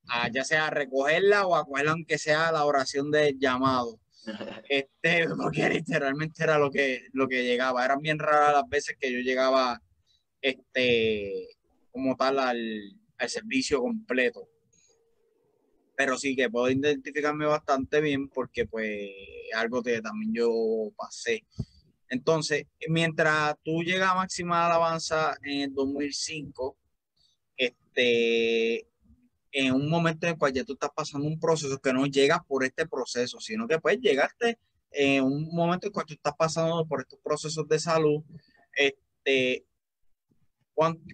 a ya sea a recogerla o a cogerla, aunque sea la oración de llamado. Este, porque literalmente era lo que, lo que llegaba. Eran bien raras las veces que yo llegaba este, como tal al, al servicio completo pero sí que puedo identificarme bastante bien porque pues algo que también yo pasé. Entonces, mientras tú llegas a máxima alabanza en el 2005, este, en un momento en el cual ya tú estás pasando un proceso que no llegas por este proceso, sino que pues llegaste en un momento en el cual tú estás pasando por estos procesos de salud, este,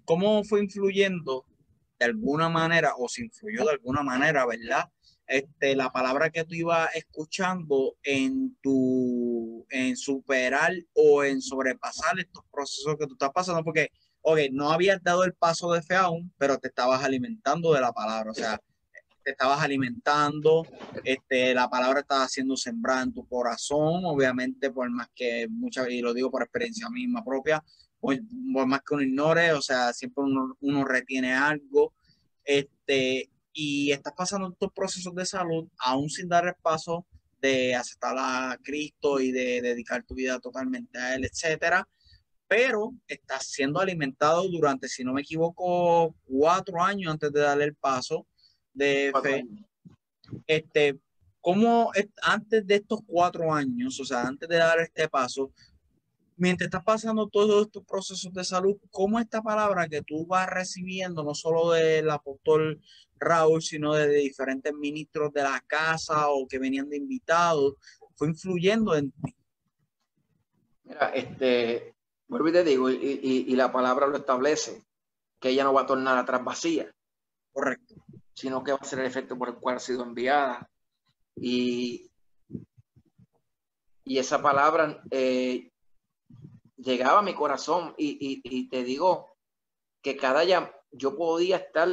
¿cómo fue influyendo de alguna manera o se influyó de alguna manera, ¿verdad? Este, la palabra que tú ibas escuchando en tu, en superar o en sobrepasar estos procesos que tú estás pasando, porque, ok, no habías dado el paso de fe aún, pero te estabas alimentando de la palabra, o sea, te estabas alimentando, este, la palabra estaba siendo sembrada en tu corazón, obviamente, por más que muchas, y lo digo por experiencia misma propia, por, más que uno ignore, o sea, siempre uno, retiene algo, este, y estás pasando estos procesos de salud aún sin dar el paso de aceptar a Cristo y de dedicar tu vida totalmente a Él, etcétera, pero estás siendo alimentado durante, si no me equivoco, cuatro años antes de darle el paso de fe. Este, ¿cómo antes de estos cuatro años, o sea, antes de dar este paso, mientras estás pasando todos estos procesos de salud, ¿cómo esta palabra que tú vas recibiendo, no solo del apóstol Raúl, sino de diferentes ministros de la casa o que venían de invitados, fue influyendo en ti? Mira, este, vuelvo y te digo, y, la palabra lo establece, que ella no va a tornar atrás vacía. Correcto. Sino que va a ser el efecto por el cual ha sido enviada. Y, y esa palabra eh, llegaba mi corazón y, te digo que cada día yo podía estar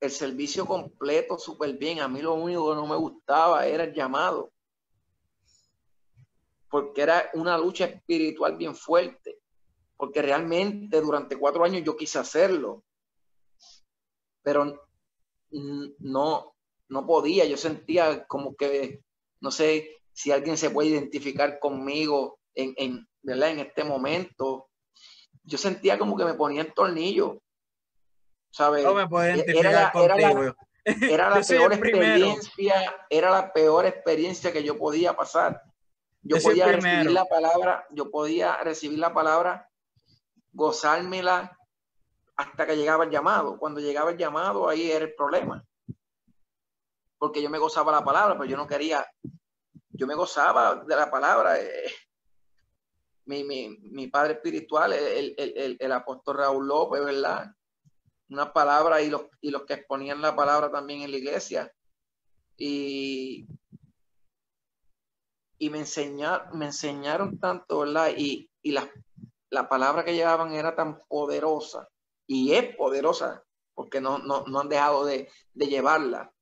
el servicio completo súper bien. A mí lo único que no me gustaba era el llamado. Porque era una lucha espiritual bien fuerte. Porque realmente durante cuatro años yo quise hacerlo. Pero no, no podía. Yo sentía como que, no sé si alguien se puede identificar conmigo en, en, ¿verdad? en este momento, yo sentía como que me ponía en tornillo. ¿Sabes? No me era la, era la, peor experiencia, era la peor experiencia que yo podía pasar. Yo, podía recibir la palabra, yo podía recibir la palabra, gozármela hasta que llegaba el llamado. Cuando llegaba el llamado, ahí era el problema. Porque yo me gozaba la palabra, pero yo no quería, yo me gozaba de la palabra. Eh, mi, padre espiritual, el, apóstol Raúl López, ¿verdad? Una palabra y los, y los que exponían la palabra también en la iglesia. Y, y me, enseñaron, me enseñaron tanto, ¿verdad? Y, la, la, palabra que llevaban era tan poderosa y es poderosa porque no, no, han dejado de, llevarla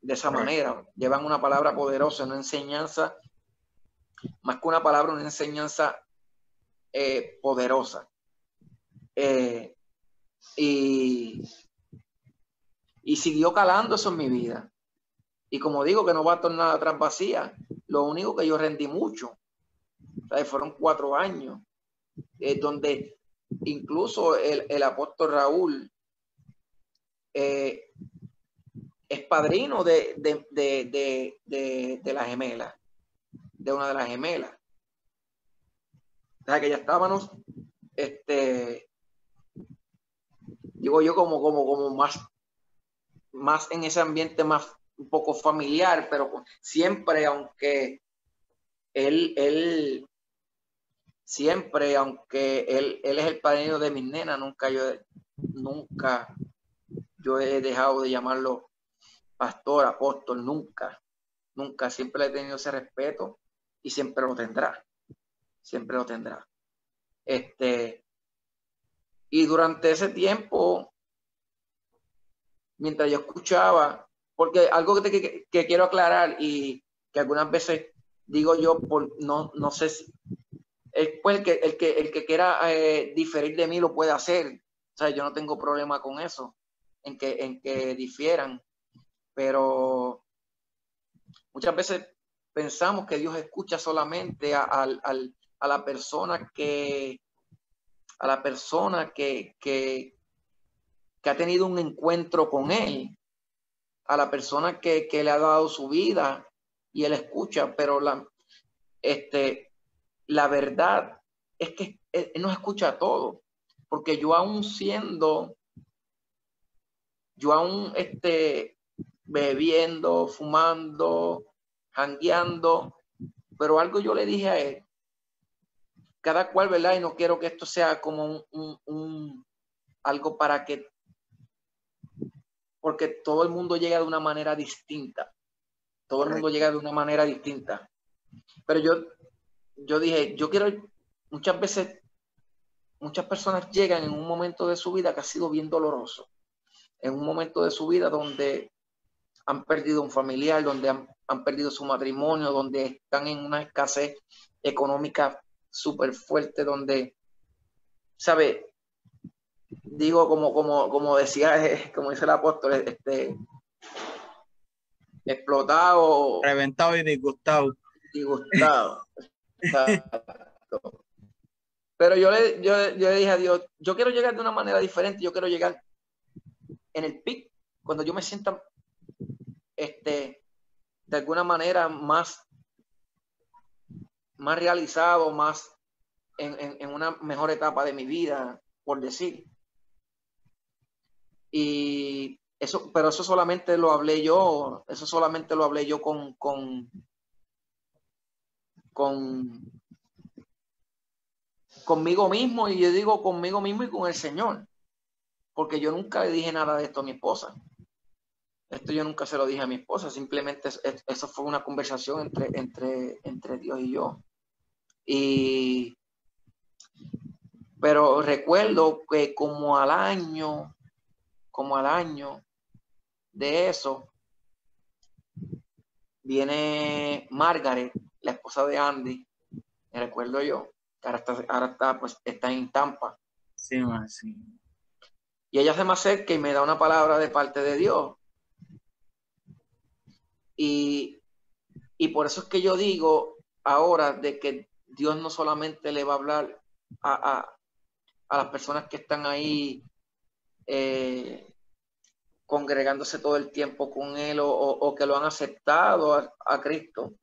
de esa manera. Llevan una palabra poderosa, una enseñanza, más que una palabra, una enseñanza eh, poderosa. Eh, y, y siguió calando eso en mi vida. Y como digo que no va a tornar atrás vacía, lo único que yo rendí mucho, fueron cuatro años, eh, donde incluso el, apóstol Raúl es padrino de, de, la gemela, de una de las gemelas que ya estábamos, este, digo yo como, como, como más, más en ese ambiente más un poco familiar, pero siempre, aunque él, él siempre, aunque él, él es el padrino de mis nenas, nunca yo, nunca yo he dejado de llamarlo pastor, apóstol, nunca, nunca, siempre he tenido ese respeto y siempre lo tendrá, siempre lo tendrá. Este, y durante ese tiempo, mientras yo escuchaba, porque algo que, que, quiero aclarar y que algunas veces digo yo, por, no, no sé si, pues el que, el que, el que quiera eh, diferir de mí lo puede hacer. O sea, yo no tengo problema con eso, en que, en que difieran. Pero muchas veces pensamos que Dios escucha solamente a, a la persona que a la persona que, que, que, ha tenido un encuentro con Él, a la persona que, que le ha dado su vida y Él escucha, pero la, este, la verdad es que él no escucha todo, porque yo aún siendo, yo aún este, bebiendo, fumando, jangueando, pero algo yo le dije a él, cada cual, ¿verdad? Y no quiero que esto sea como un, algo para que, porque todo el mundo llega de una manera distinta, todo el mundo llega de una manera distinta, pero yo yo dije, yo quiero, muchas veces, muchas personas llegan en un momento de su vida que ha sido bien doloroso, en un momento de su vida donde han perdido un familiar, donde han, perdido su matrimonio, donde están en una escasez económica súper fuerte, donde, ¿sabe? Digo, como, como, como decía, como dice el apóstol, este, explotado. Reventado y disgustado. Disgustado. Pero yo le, yo, yo le dije a Dios, yo quiero llegar de una manera diferente, yo quiero llegar en el pic, cuando yo me sienta este, de alguna manera más, más realizado, más en, una mejor etapa de mi vida, por decir. Y eso, pero eso solamente lo hablé yo, eso solamente lo hablé yo con, con, con conmigo mismo y yo digo conmigo mismo y con el Señor, porque yo nunca le dije nada de esto a mi esposa. Esto yo nunca se lo dije a mi esposa, simplemente eso fue una conversación entre, entre, entre Dios y yo. Y, pero recuerdo que como al año, como al año de eso, viene Margaret la esposa de Andy, me recuerdo yo, que ahora está, ahora está, pues, está en Tampa. Sí, sí. Y ella se me acerca y me da una palabra de parte de Dios. Y, y por eso es que yo digo ahora de que Dios no solamente le va a hablar a, a, las personas que están ahí eh, congregándose todo el tiempo con Él o, o, que lo han aceptado a, a Cristo,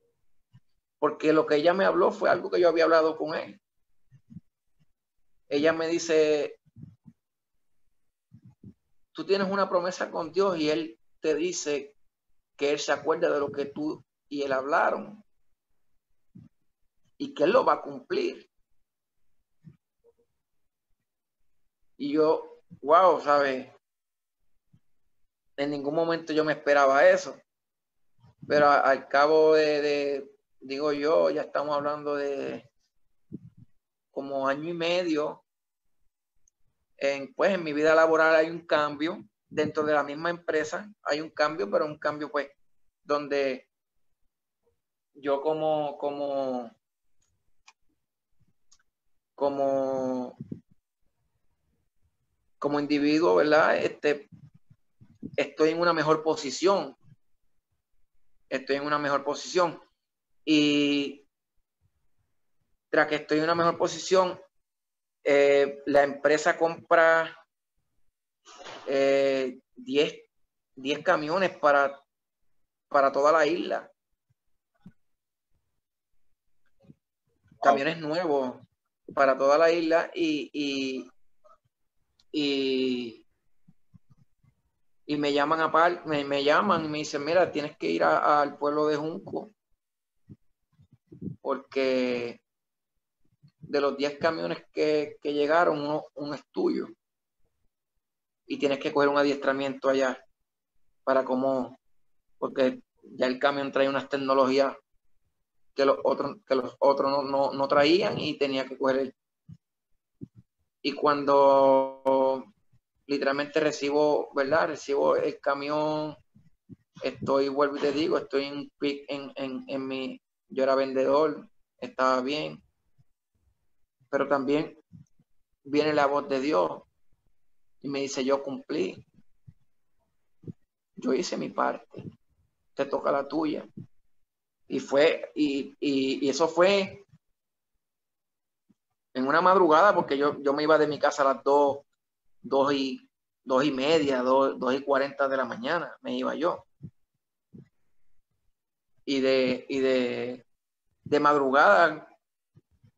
porque lo que ella me habló fue algo que yo había hablado con él. Ella me dice, tú tienes una promesa con Dios y él te dice que él se acuerda de lo que tú y él hablaron y que él lo va a cumplir. Y yo, wow, ¿sabes? En ningún momento yo me esperaba eso. Pero al cabo de, digo yo, ya estamos hablando de como año y medio. En, pues en mi vida laboral hay un cambio dentro de la misma empresa, hay un cambio, pero un cambio pues donde yo como, como, como, como individuo, ¿verdad? Este, estoy en una mejor posición. Estoy en una mejor posición. Y tras que estoy en una mejor posición, eh, la empresa compra 10 eh, camiones para, para toda la isla. Camiones nuevos para toda la isla y, y, y, y me llaman a me, me llaman y me dicen, mira, tienes que ir al pueblo de Junco porque de los 10 camiones que, llegaron, uno, uno es tuyo. Y tienes que coger un adiestramiento allá para cómo, porque ya el camión trae unas tecnologías que los otros, que los otros no, traían y tenía que coger el... Y cuando literalmente recibo, ¿verdad? Recibo el camión, estoy, vuelvo y te digo, estoy en, en, en, en mi, yo era vendedor, estaba bien, pero también viene la voz de Dios y me dice, yo cumplí, yo hice mi parte, te toca la tuya. Y fue, y, eso fue en una madrugada, porque yo, yo me iba de mi casa a las dos, dos y, dos y media, dos, dos y cuarenta de la mañana, me iba yo. Y de, y de, de madrugada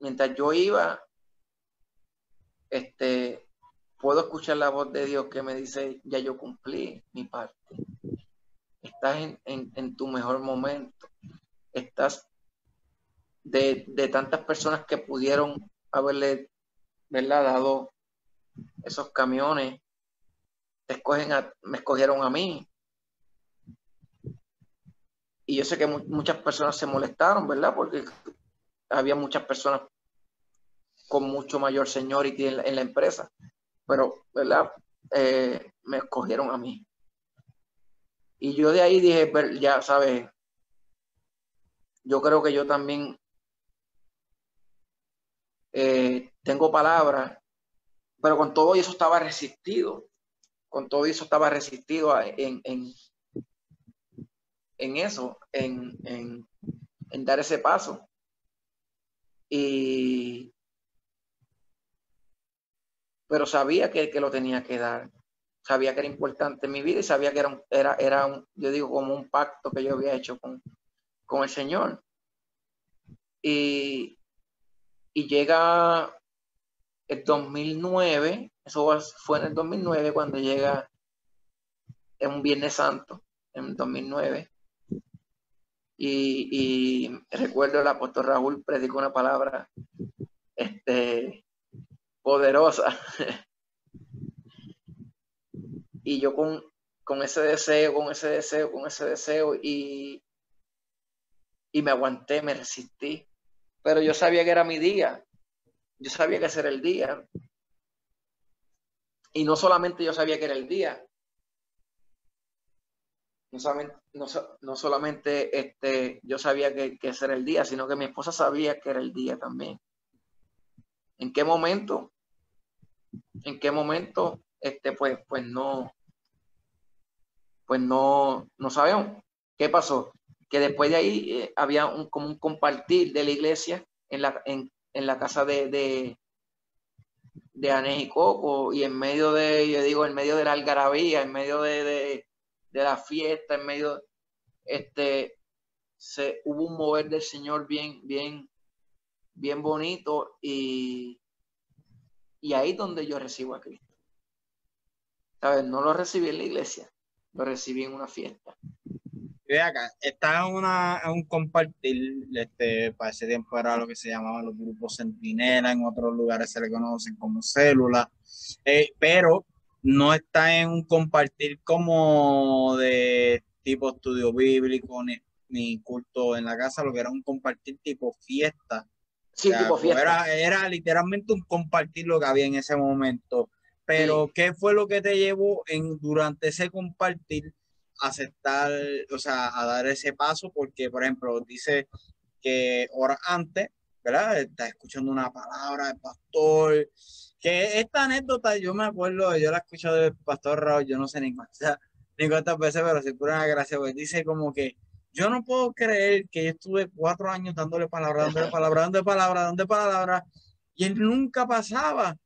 mientras yo iba, este, puedo escuchar la voz de Dios que me dice, ya yo cumplí mi parte. Estás en, tu mejor momento. Estás de, tantas personas que pudieron haberle ¿verdad? dado esos camiones. Escogen me escogieron a mí. Y yo sé que muchas personas se molestaron, ¿verdad? Porque había muchas personas con mucho mayor seniority en la, en la empresa, pero, ¿verdad? Eh, me escogieron a mí. Y yo de ahí dije, ya sabes, yo creo que yo también eh, tengo palabras, pero con todo eso estaba resistido, con todo eso estaba resistido en, en, en eso, en, en, en dar ese paso. Y, pero sabía que, que lo tenía que dar. Sabía que era importante en mi vida y sabía que era, un, era, era un, yo digo, como un pacto que yo había hecho con, con el Señor. Y, y llega el 2009, eso fue en el 2009 cuando llega en un Viernes Santo, en 2009, y, recuerdo el apóstol Raúl predicó una palabra este, poderosa. y yo con, con ese deseo, con ese deseo, con ese deseo, y, y me aguanté, me resistí. Pero yo sabía que era mi día. Yo sabía que era el día. Y no solamente yo sabía que era el día, no solamente, no, solamente este, yo sabía que, que, era el día, sino que mi esposa sabía que era el día también. ¿En qué momento? ¿En qué momento? Este, pues, pues no, pues no, no sabemos. ¿Qué pasó? Que después de ahí eh, había un, como un compartir de la iglesia en la, en, la casa de, de, de y Coco y en medio de, yo digo, en medio de la algarabía, en medio de de la fiesta, en medio, este, se, hubo un mover del Señor bien, bien, bien bonito y, y ahí donde yo recibo a Cristo. ¿Sabes? No lo recibí en la iglesia, lo recibí en una fiesta. Ve acá, está en, una, un compartir, este, para ese tiempo era lo que se llamaban los grupos centinela, en otros lugares se le conocen como células, eh, pero no está en un compartir como de tipo estudio bíblico ni, culto en la casa, lo que era un compartir tipo fiesta. Sí, tipo fiesta. Era, literalmente un compartir lo que había en ese momento. Pero, ¿qué fue lo que te llevó en durante ese compartir aceptar, o sea, a dar ese paso? Porque, por ejemplo, dice que horas antes, ¿verdad? Está escuchando una palabra del pastor que esta anécdota, yo me acuerdo, yo la he escuchado del pastor Raúl, yo no sé ni cuántas, ni cuántas veces, pero si pura una gracia, pues dice como que yo no puedo creer que yo estuve cuatro años dándole palabra, dándole palabra, dándole palabra, dándole palabra, y él nunca pasaba.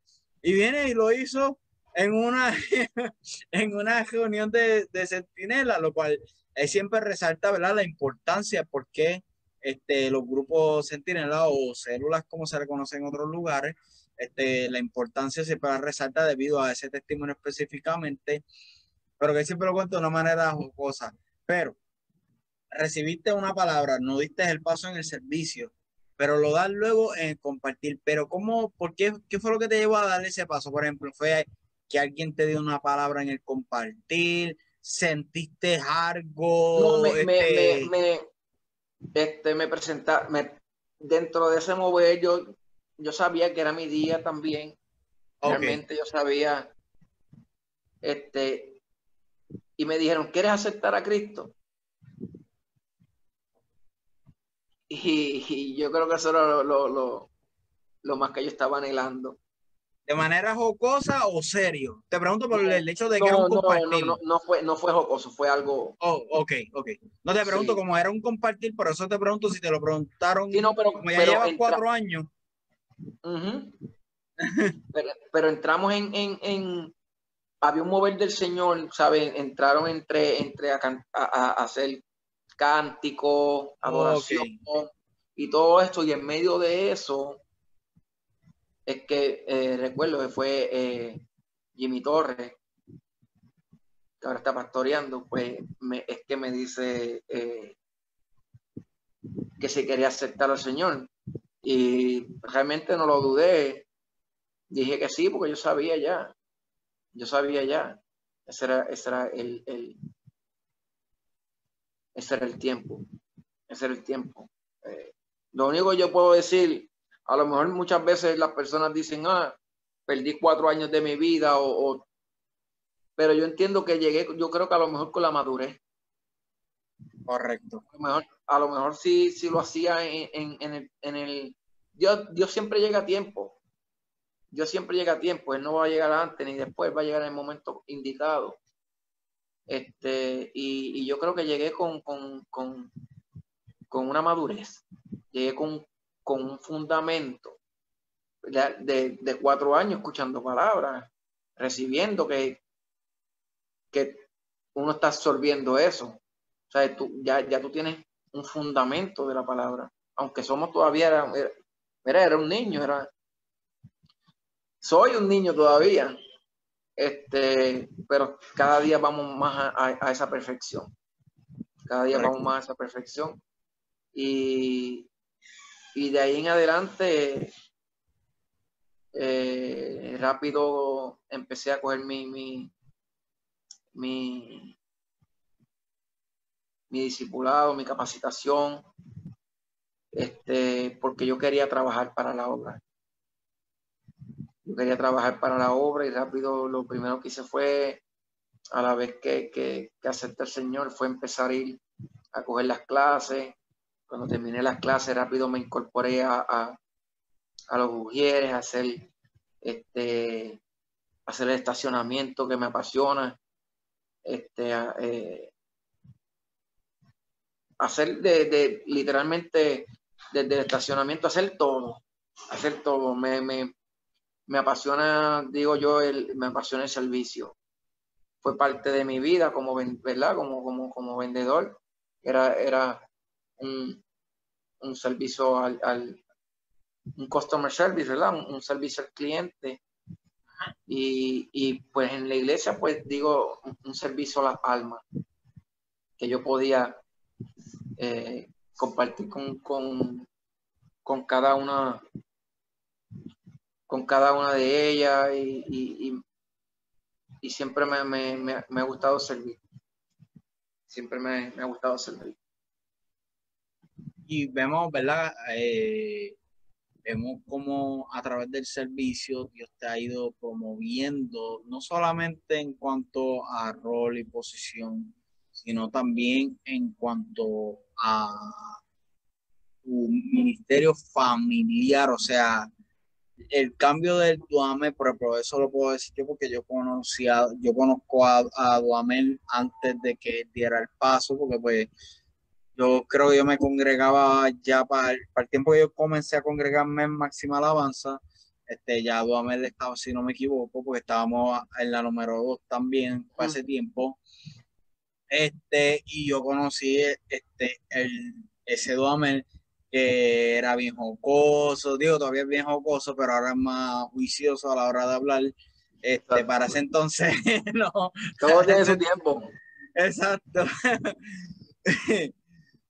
Y viene y lo hizo en una, en una reunión de, de centinela, lo cual él siempre resalta ¿verdad? la importancia, porque este, los grupos centinela o células, como se le conoce en otros lugares, este, la importancia se puede resaltar debido a ese testimonio específicamente, pero que siempre lo cuento de una manera jocosa. Pero recibiste una palabra, no diste el paso en el servicio, pero lo das luego en compartir. Pero ¿cómo, por qué, qué fue lo que te llevó a dar ese paso? Por ejemplo, fue que alguien te dio una palabra en el compartir, sentiste algo. No, me, este... me, me, este, me presenta, dentro de ese mover yo, yo sabía que era mi día también. Realmente yo sabía, este, y me dijeron, ¿quieres aceptar a Cristo? Y, yo creo que eso era lo, lo, más que yo estaba anhelando. ¿De manera jocosa o serio? Te pregunto por el hecho de que era un compartir. No, no, fue, no fue jocoso, fue algo. Oh, ok, ok. No te pregunto cómo era un compartir, por eso te pregunto si te lo preguntaron. Sí, no, pero, como ya llevas cuatro años. pero, entramos en, en, en, Había un mover del Señor, ¿sabes? Entraron entre, entre a, a hacer cántico, adoración y todo esto. Y en medio de eso, es que eh, recuerdo que fue eh, Jimmy Torres, que ahora está pastoreando, pues es que me dice eh, que se quería aceptar al Señor. Y realmente no lo dudé. Dije que sí, porque yo sabía ya. Yo sabía ya. Ese era, ese era el, el, ese era el tiempo. Ese era el tiempo. lo único que yo puedo decir a lo mejor muchas veces las personas dicen, ah, perdí cuatro años de mi vida, o, pero yo entiendo que llegué, yo creo que a lo mejor con la madurez. Correcto. A lo mejor, a lo mejor sí, sí lo hacía en, el, en el Dios, Dios siempre llega a tiempo. Dios siempre llega a tiempo. Él no va a llegar antes ni después, va a llegar en el momento indicado. Este, y, yo creo que llegué con, con, con, con una madurez. Llegué con, con un fundamento de, cuatro años escuchando palabras, recibiendo que, que uno está absorbiendo eso. O sea, tú, ya, ya tú tienes un fundamento de la palabra. Aunque somos todavía, era, era, un niño, era, soy un niño todavía, este, pero cada día vamos más a, esa perfección. Cada día vamos más a esa perfección. Y, y de ahí en adelante, eh, rápido empecé a coger mi, mi, mi, discipulado, mi capacitación, este, porque yo quería trabajar para la obra. Yo quería trabajar para la obra y rápido lo primero que hice fue, a la vez que, que, que acepté al Señor, fue empezar a ir a coger las clases, cuando terminé las clases, rápido me incorporé a, los bujieres, a hacer, este, hacer el estacionamiento que me apasiona. Este, eh, hacer de, literalmente desde el estacionamiento, hacer todo, hacer todo. Me, me, apasiona, digo yo, el, me apasiona el servicio. Fue parte de mi vida como, ¿verdad? Como, como, como vendedor. Era, era un, servicio al, un customer service, ¿verdad? Un, servicio al cliente. Y, pues en la iglesia, pues digo, un, servicio a las almas, que yo podía eh, compartir con, con, cada una con cada una de ellas y, y, siempre me, me, me, ha gustado servir. Siempre me, me ha gustado servir y vemos, ¿verdad? Eh, vemos cómo a través del servicio Dios te ha ido promoviendo, no solamente en cuanto a rol y posición, sino también en cuanto a tu ministerio familiar, o sea, el cambio del Duame, por eso lo puedo decir yo porque yo conocía, yo conozco a, a Duamel antes de que diera el paso, porque pues yo creo que yo me congregaba ya para el, para el tiempo que yo comencé a congregarme en Máxima Alabanza, este, ya Duamel estaba, si no me equivoco, porque estábamos en la número 2 también para ese tiempo. Este, y yo conocí este, el, ese Duamel que era bien jocoso, digo, todavía es bien jocoso, pero ahora es más juicioso a la hora de hablar. Este, para ese entonces, no. Todo tiene su tiempo. Exacto.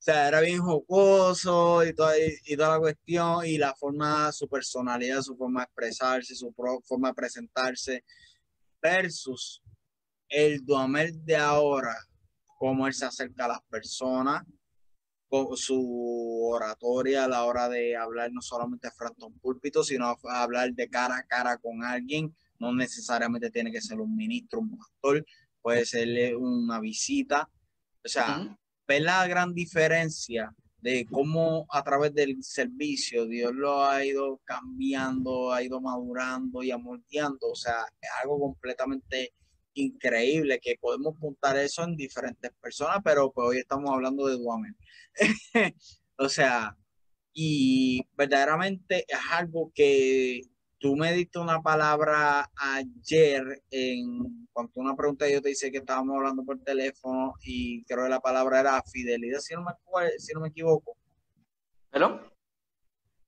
sea, era bien jocoso y toda, y, toda la cuestión, y la forma, su personalidad, su forma de expresarse, su forma de presentarse, versus el Duamel de ahora, cómo él se acerca a las personas, su oratoria a la hora de hablar no solamente frente a un púlpito, sino hablar de cara a cara con alguien, no necesariamente tiene que ser un ministro, un pastor, puede ser una visita, o sea, ver la gran diferencia de cómo a través del servicio Dios lo ha ido cambiando, ha ido madurando y amoldeando, o sea, es algo completamente increíble que podemos apuntar eso en diferentes personas, pero pues hoy estamos hablando de Duamen. o sea, y verdaderamente es algo que tú me diste una palabra ayer en cuanto una pregunta yo te dice que estábamos hablando por teléfono y creo que la palabra era fidelidad, si no me, si no me equivoco. ¿Pero?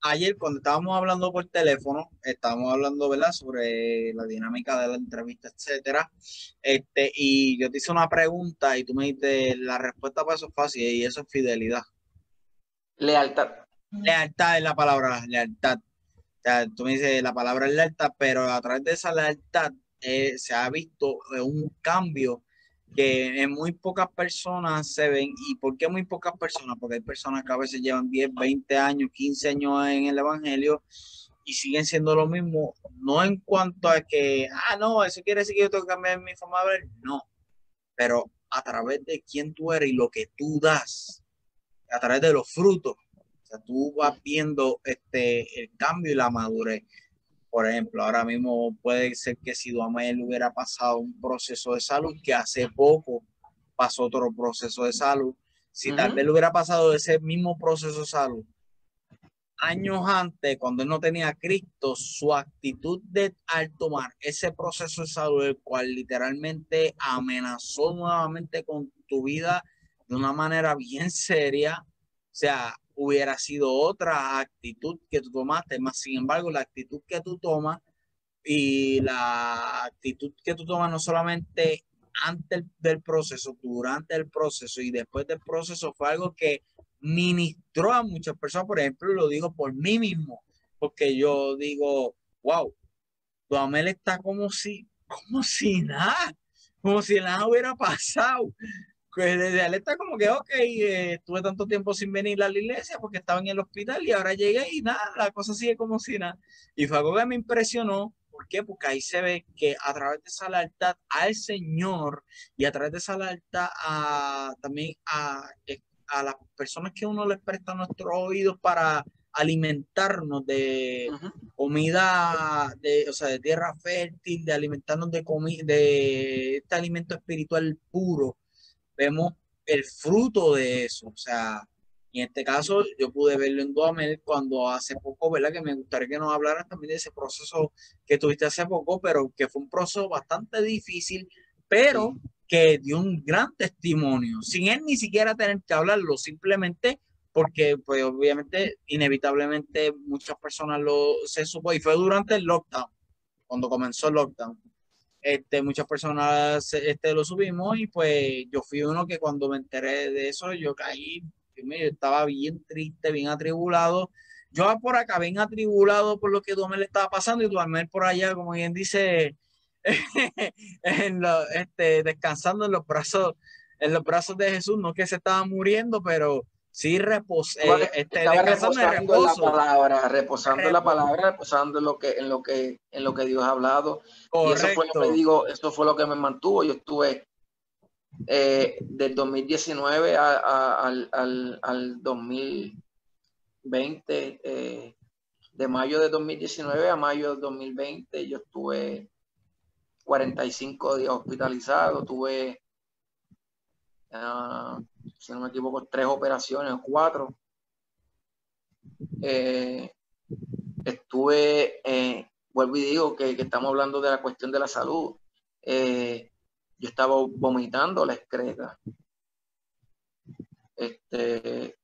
Ayer cuando estábamos hablando por teléfono, estábamos hablando, ¿verdad? Sobre la dinámica de la entrevista, etcétera. Este, y yo te hice una pregunta y tú me dijiste, la respuesta para eso es fácil y eso es fidelidad. Lealtad. Lealtad es la palabra, lealtad tú me dices la palabra lealtad, pero a través de esa lealtad eh, se ha visto un cambio que en muy pocas personas se ven. ¿Y por qué muy pocas personas? Porque hay personas que a veces llevan 10, 20 años, 15 años en el Evangelio y siguen siendo lo mismo, no en cuanto a que, ah, no, eso quiere decir que yo tengo que cambiar mi forma de ver, no, pero a través de quién tú eres y lo que tú das, a través de los frutos, o sea, tú vas viendo este, el cambio y la madurez. Por ejemplo, ahora mismo puede ser que si Duamel hubiera pasado un proceso de salud, que hace poco pasó otro proceso de salud, si tal vez le hubiera pasado ese mismo proceso de salud años antes, cuando él no tenía a Cristo, su actitud de al tomar ese proceso de salud, el cual literalmente amenazó nuevamente con tu vida de una manera bien seria, o sea, hubiera sido otra actitud que tú tomaste, más sin embargo, la actitud que tú tomas y la actitud que tú tomas no solamente antes del proceso, durante el proceso y después del proceso fue algo que ministró a muchas personas, por ejemplo, lo digo por mí mismo, porque yo digo, wow, Duamel está como si, como si nada, como si nada hubiera pasado pues desde alerta como que, ok, eh, estuve tanto tiempo sin venir a la iglesia porque estaba en el hospital y ahora llegué y nada, la cosa sigue como si nada. Y fue algo que me impresionó. ¿Por qué? Porque ahí se ve que a través de esa lealtad al Señor y a través de esa lealtad a, también a, a las personas que uno les presta nuestros oídos para alimentarnos de comida, de, o sea, de tierra fértil, de alimentarnos de, de este alimento espiritual puro vemos el fruto de eso. O sea, en este caso yo pude verlo en Duamel cuando hace poco, ¿verdad? Que me gustaría que nos hablaras también de ese proceso que tuviste hace poco, pero que fue un proceso bastante difícil, pero que dio un gran testimonio, sin él ni siquiera tener que hablarlo, simplemente porque pues obviamente inevitablemente muchas personas lo se supo y fue durante el lockdown, cuando comenzó el lockdown este, muchas personas este, lo subimos y pues yo fui uno que cuando me enteré de eso, yo caí, yo estaba bien triste, bien atribulado. Yo por acá bien atribulado por lo que Duamel estaba pasando y Duamel por allá, como bien dice, en este, descansando en los brazos, en los brazos de Jesús, no que se estaba muriendo, pero sí repos, eh, este, reposando la palabra, reposando la palabra, reposando en lo que, en lo que, en lo que Dios ha hablado. Y eso fue lo que digo, eso fue lo que me mantuvo. Yo estuve eh, del 2019 al, al, al, 2020, eh, de mayo de 2019 a mayo de 2020, yo estuve 45 días hospitalizado, tuve uh, si no me equivoco, tres operaciones o cuatro. Eh, estuve, eh, vuelvo y digo que, estamos hablando de la cuestión de la salud. Eh, yo estaba vomitando la excreta. Este,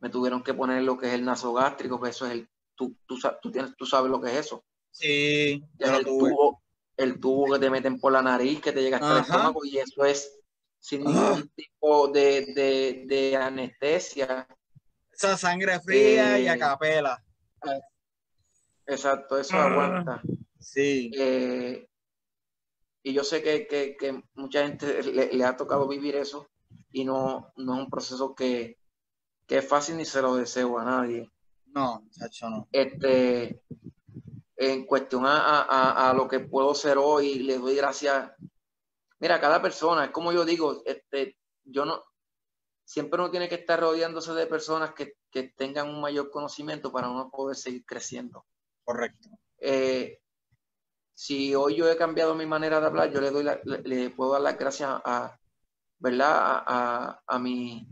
me tuvieron que poner lo que es el nasogástrico, que eso es el, tú, tú, tienes, tú sabes lo que es eso. Sí, el tubo, el tubo que te meten por la nariz, que te llega hasta el estómago, y eso es sin ningún tipo de, anestesia. Esa sangre fría y a eh, capela. Exacto, eso aguanta. Sí. Eh, y yo sé que, mucha gente le, ha tocado vivir eso y no, no es un proceso que, es fácil ni se lo deseo a nadie. No, chacho, no. Este, en cuestión a, lo que puedo ser hoy, le doy gracias. Mira, cada persona, es como yo digo, este, yo no, siempre uno tiene que estar rodeándose de personas que, tengan un mayor conocimiento para uno poder seguir creciendo. Correcto. Eh, si hoy yo he cambiado mi manera de hablar, yo le doy le, puedo dar las gracias a, ¿verdad? A, a, mi,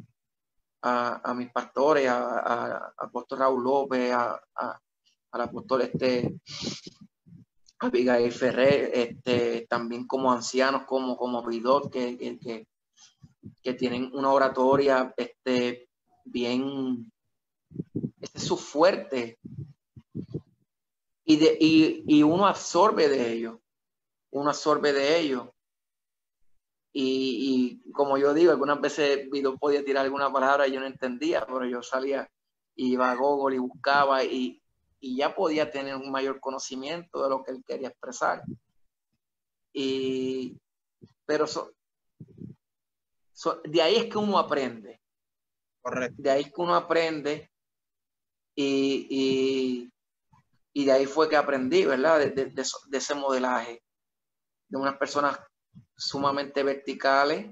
a, mis pastores, a, apóstol Raúl López, a, al apóstol este Abigail Ferrer, este, también como ancianos, como, como Ridot, que, que, que, tienen una oratoria este, bien, este es su fuerte, y, de, y, uno absorbe de ello, uno absorbe de ello. Y, como yo digo, algunas veces Vido podía tirar alguna palabra y yo no entendía, pero yo salía, iba a Google y buscaba y, ya podía tener un mayor conocimiento de lo que él quería expresar. Y, pero de ahí es que uno aprende. Correcto. De ahí es que uno aprende y, y de ahí fue que aprendí, ¿verdad? De, ese modelaje, de unas personas sumamente verticales,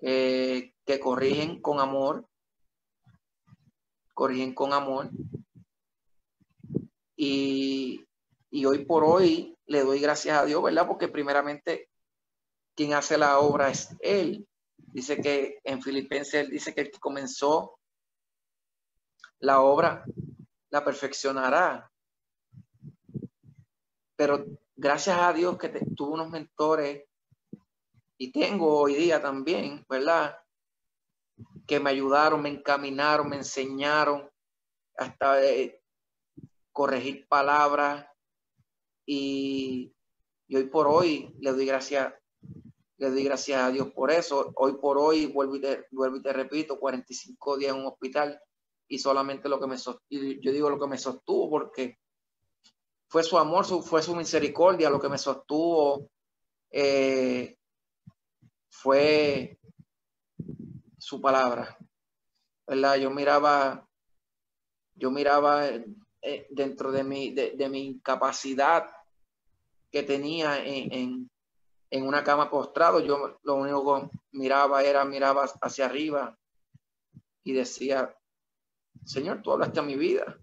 eh, que corrigen con amor, corrigen con amor. Y, y hoy por hoy le doy gracias a Dios, ¿verdad? Porque primeramente quien hace la obra es Él. Dice que en Filipenses Él dice que el que comenzó la obra la perfeccionará pero gracias a Dios que tuve unos mentores y tengo hoy día también, ¿verdad? Que me ayudaron, me encaminaron, me enseñaron hasta corregir palabras y, hoy por hoy le doy gracias le doy gracias a Dios por eso. Hoy por hoy, vuelvo y te, vuelvo y te repito, 45 días en un hospital y solamente lo que me yo digo lo que me sostuvo porque fue su amor, fue su misericordia lo que me sostuvo. Eh, fue su palabra. ¿verdad? Yo miraba, yo miraba eh, dentro de mi, de, mi incapacidad que tenía en, en, una cama postrado, yo lo único que miraba era, miraba hacia arriba y decía, Señor, tú hablaste a mi vida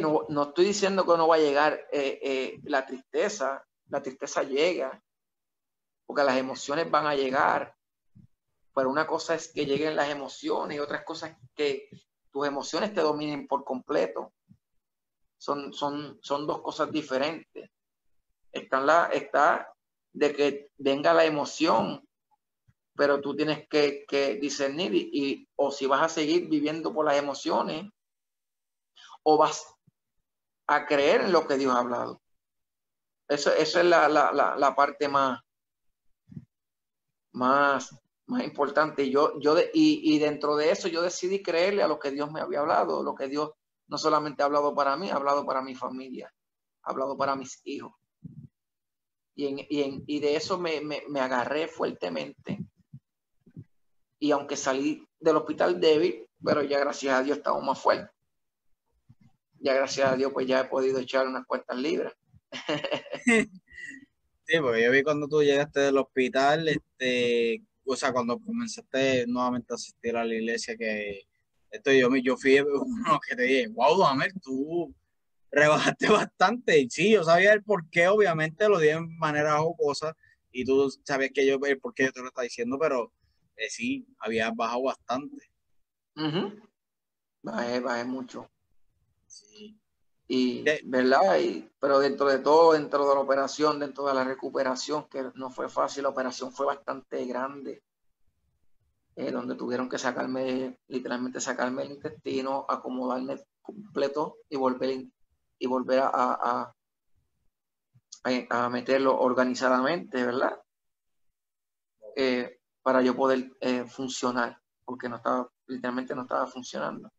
no, estoy diciendo que no va a llegar eh, eh, la tristeza, la tristeza llega, porque las emociones van a llegar, pero una cosa es que lleguen las emociones y otra cosa es que tus emociones te dominen por completo. Son, son, son dos cosas diferentes. Está, la, está de que venga la emoción, pero tú tienes que, discernir y, o si vas a seguir viviendo por las emociones o vas a creer en lo que Dios ha hablado. Eso, es la, la, la, parte más, más, más importante. Yo, yo y, y, dentro de eso yo decidí creerle a lo que Dios me había hablado, lo que Dios no solamente ha hablado para mí, ha hablado para mi familia, ha hablado para mis hijos. Y, en, y, en, y de eso me, me, me, agarré fuertemente. Y aunque salí del hospital débil, pero ya gracias a Dios estamos más fuertes ya gracias a Dios pues ya he podido echar unas cuantas libras. sí, porque yo vi cuando tú llegaste del hospital, este, o sea, cuando comenzaste nuevamente a asistir a la iglesia, que esto yo, yo fui uno que te dije, wow, Damel, tú rebajaste bastante. Y sí, yo sabía el por qué, obviamente lo dije en manera jocosa, y tú sabías que yo, el por qué yo te lo estaba diciendo, pero eh, sí, había bajado bastante. Bajé, bajé mucho. Y, ¿verdad? Y, pero dentro de todo, dentro de la operación, dentro de la recuperación, que no fue fácil, la operación fue bastante grande, eh, donde tuvieron que sacarme, literalmente sacarme el intestino, acomodarme completo y volver, y volver a, a, a, a meterlo organizadamente, ¿verdad? eh, para yo poder eh, funcionar, porque no estaba, literalmente no estaba funcionando.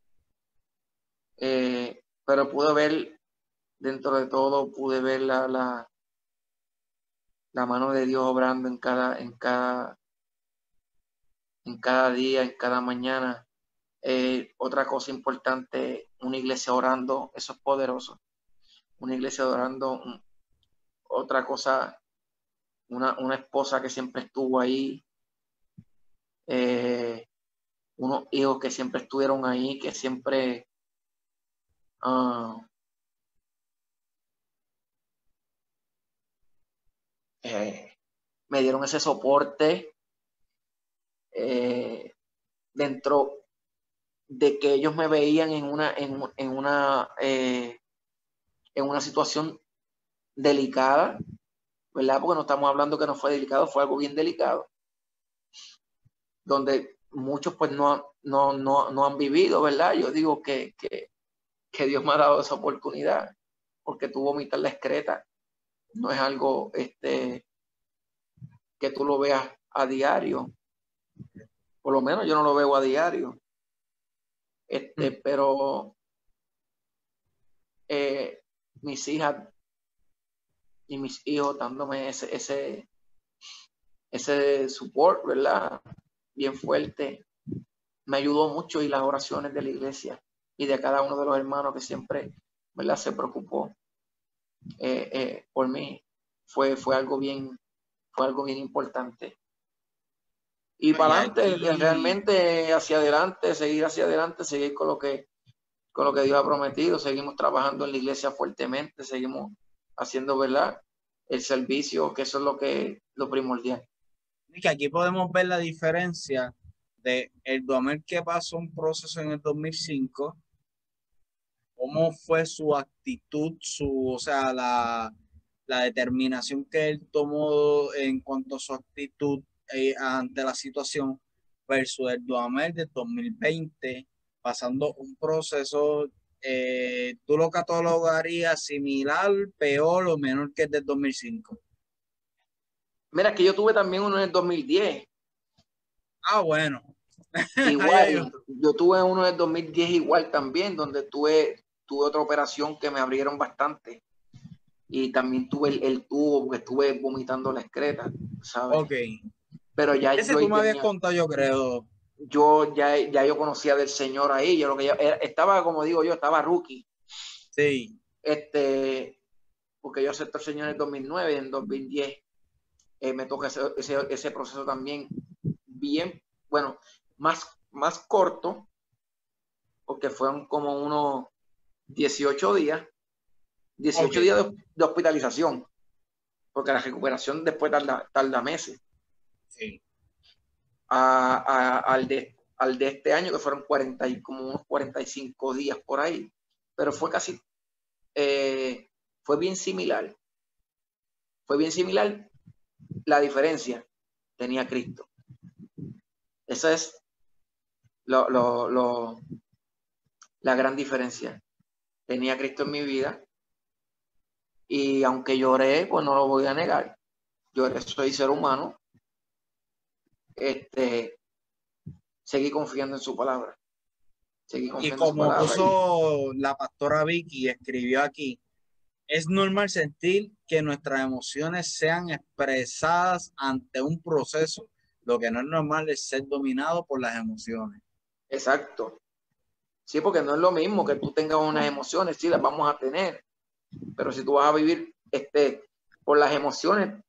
Eh, pero pude ver, dentro de todo, pude ver la, la, la mano de Dios obrando en cada, en cada, en cada día, en cada mañana. otra cosa importante, una iglesia orando, eso es poderoso. Una iglesia orando, otra cosa, una, una esposa que siempre estuvo ahí, eh, unos hijos que siempre estuvieron ahí, que siempre uh, eh, me dieron ese soporte eh, dentro de que ellos me veían en una, en, una, en una situación delicada, ¿verdad? Porque no estamos hablando que no fue delicado, fue algo bien delicado donde muchos pues no, no, no, han vivido, ¿verdad? Yo digo que, Dios me ha dado esa oportunidad, porque tú vomitar la excreta no es algo este, que tú lo veas a diario. Por lo menos yo no lo veo a diario. Este, mm. pero eh, mis hijas y mis hijos dándome ese, ese, ese support, ¿verdad? bien fuerte. Me ayudó mucho y las oraciones de la iglesia y de cada uno de los hermanos que siempre ¿verdad? se preocupó eh, eh, por mí. Fue, fue, algo bien, fue algo bien importante. Y para adelante, realmente hacia adelante, seguir hacia adelante, seguir con lo que con lo que Dios ha prometido, seguimos trabajando en la iglesia fuertemente, seguimos haciendo, ¿verdad? El servicio, que eso es lo que lo primordial que aquí podemos ver la diferencia de el Duamel que pasó un proceso en el 2005, cómo fue su actitud, su, o sea, la, determinación que él tomó en cuanto a su actitud eh, ante la situación versus el Duamel de 2020, pasando un proceso, eh, ¿tú lo catalogarías similar, peor o menor que el del 2005? Mira, que yo tuve también uno en el 2010. Ah, bueno. Igual, yo tuve uno en el 2010 igual también, donde tuve, tuve otra operación que me abrieron bastante. Y también tuve el, tubo, porque estuve vomitando la excreta, ¿sabes? Ok. Pero ya Ese tú me habías contado, yo creo. Yo ya, ya yo conocía del Señor ahí, yo lo que estaba, como digo yo, estaba rookie. Sí. Este, porque yo acepté al Señor en el 2009 y en 2010 eh, me toca ese, ese, proceso también bien, bueno, más, más corto, porque fueron como unos 18 días, 18 días de, hospitalización, porque la recuperación después tarda, tarda meses. Sí. al, de, al de este año, que fueron 40 y como unos 45 días por ahí, pero fue casi, eh, fue bien similar. Fue bien similar la diferencia tenía Cristo. Esa es lo, lo, la gran diferencia. Tenía Cristo en mi vida y aunque lloré, pues no lo voy a negar. Lloré, soy ser humano. Este, seguí confiando en su palabra. Seguí y como puso la pastora Vicky, escribió aquí, es normal sentir que nuestras emociones sean expresadas ante un proceso. Lo que no es normal es ser dominado por las emociones. Exacto. Sí, porque no es lo mismo que tú tengas unas emociones, sí, las vamos a tener. Pero si tú vas a vivir este, por las emociones,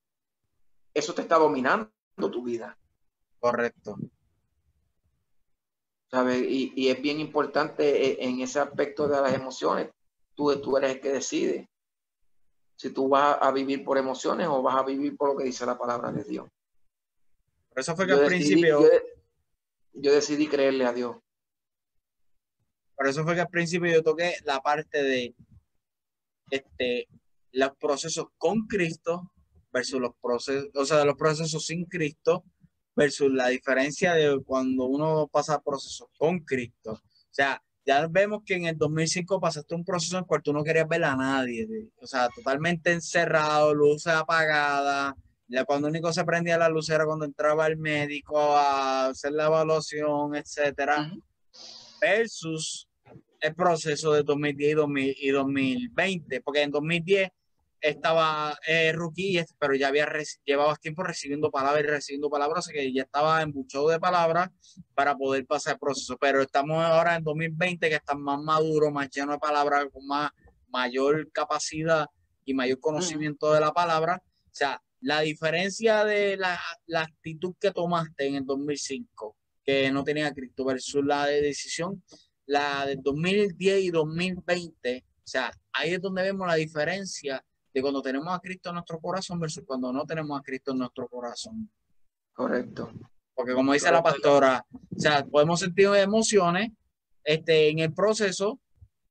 eso te está dominando tu vida. Correcto. ¿Sabes? Y, y es bien importante eh, en ese aspecto de las emociones. Tú, tú eres el que decide si tú vas a vivir por emociones o vas a vivir por lo que dice la palabra de Dios. Por eso fue que al principio... Yo, decidí creerle a Dios. Por eso fue que al principio yo toqué la parte de este, los procesos con Cristo versus los procesos, o sea, los procesos sin Cristo versus la diferencia de cuando uno pasa procesos con Cristo. O sea, ya vemos que en el 2005 pasaste un proceso en el cual tú no querías ver a nadie, o sea, totalmente encerrado, luces apagadas, cuando único se prendía la luz era cuando entraba el médico a hacer la evaluación, etcétera, versus el proceso de 2010 y, 2000, y 2020, porque en 2010 estaba eh, rookie, pero ya había llevaba tiempo recibiendo palabras y recibiendo palabras, que ya estaba en mucho de palabras para poder pasar el proceso. Pero estamos ahora en 2020 que está más maduro, más lleno de palabras, con más mayor capacidad y mayor conocimiento de la palabra. O sea, la diferencia de la, la, actitud que tomaste en el 2005, que no tenía Cristo, versus la de decisión, la de 2010 y 2020, o sea, ahí es donde vemos la diferencia de cuando tenemos a Cristo en nuestro corazón versus cuando no tenemos a Cristo en nuestro corazón. Correcto. Porque como dice la pastora, o sea, podemos sentir emociones este, en el proceso,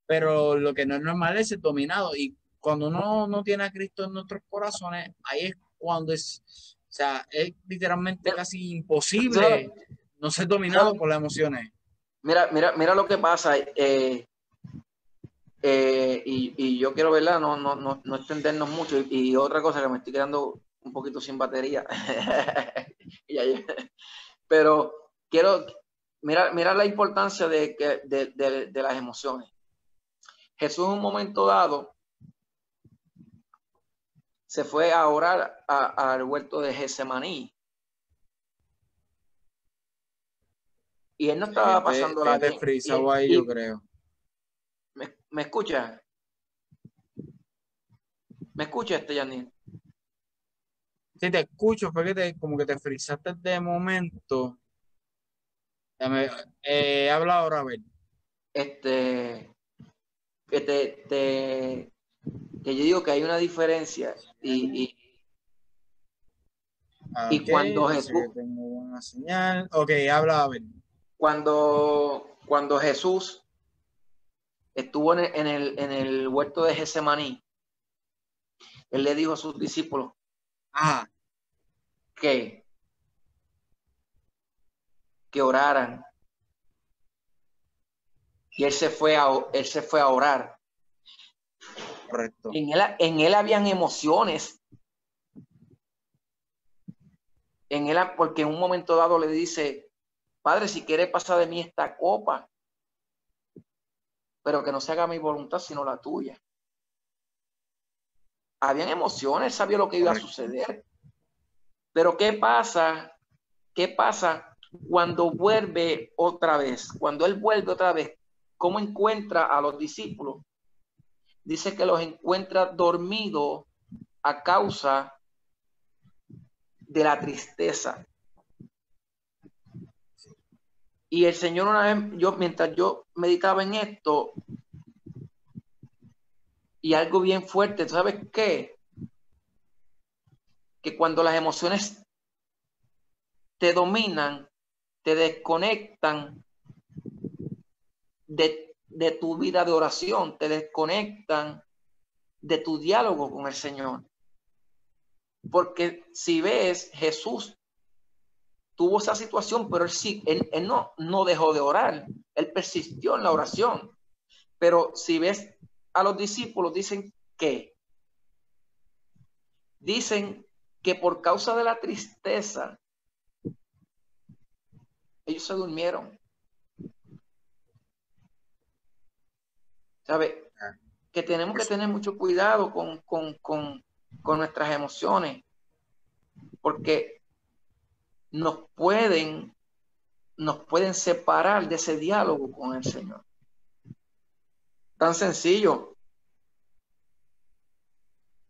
pero lo que no es normal es el dominado. Y cuando uno no tiene a Cristo en nuestros corazones, ahí es cuando es, o sea, es literalmente casi imposible no ser dominado por las emociones. Mira, mira, mira lo que pasa. Eh, eh, y, yo quiero, verla, No, no, no, no extendernos mucho. Y, otra cosa que me estoy quedando un poquito sin batería. Pero quiero, mira, mira la importancia de, de, de, las emociones. Jesús en un momento dado se fue a orar al huerto de Gesemaní. Y él no estaba pasando la... yo creo. ¿Me escucha? ¿Me escucha este, Janine? Sí, te escucho, fue que te, como que te frisaste de momento. Eh, habla ahora, a ver. Este, que te, te, que yo digo que hay una diferencia y, y, y cuando Jesús... Tengo una señal. Ok, habla, a ver. Cuando, cuando Jesús estuvo en el, en el, huerto de Gesemaní, él le dijo a sus discípulos que, que oraran. Y él se fue a, él se fue a orar. Correcto. En él, en él habían emociones. En él, porque en un momento dado le dice, Padre, si quiere pasar de mí esta copa, pero que no se haga mi voluntad sino la tuya. Habían emociones, sabía lo que iba a suceder. Pero ¿qué pasa? ¿Qué pasa cuando vuelve otra vez? Cuando él vuelve otra vez, ¿cómo encuentra a los discípulos? Dice que los encuentra dormidos a causa de la tristeza. Y el Señor una vez, yo mientras yo meditaba en esto, y algo bien fuerte, ¿sabes qué? Que cuando las emociones te dominan, te desconectan de, de tu vida de oración, te desconectan de tu diálogo con el Señor. Porque si ves, Jesús tuvo esa situación, pero él sí, él, no, no dejó de orar, él persistió en la oración. Pero si ves a los discípulos, dicen que, dicen que por causa de la tristeza, ellos se durmieron. ¿Sabe? Que tenemos que tener mucho cuidado con, con, con, con nuestras emociones, porque nos pueden, nos pueden separar de ese diálogo con el Señor. Tan sencillo.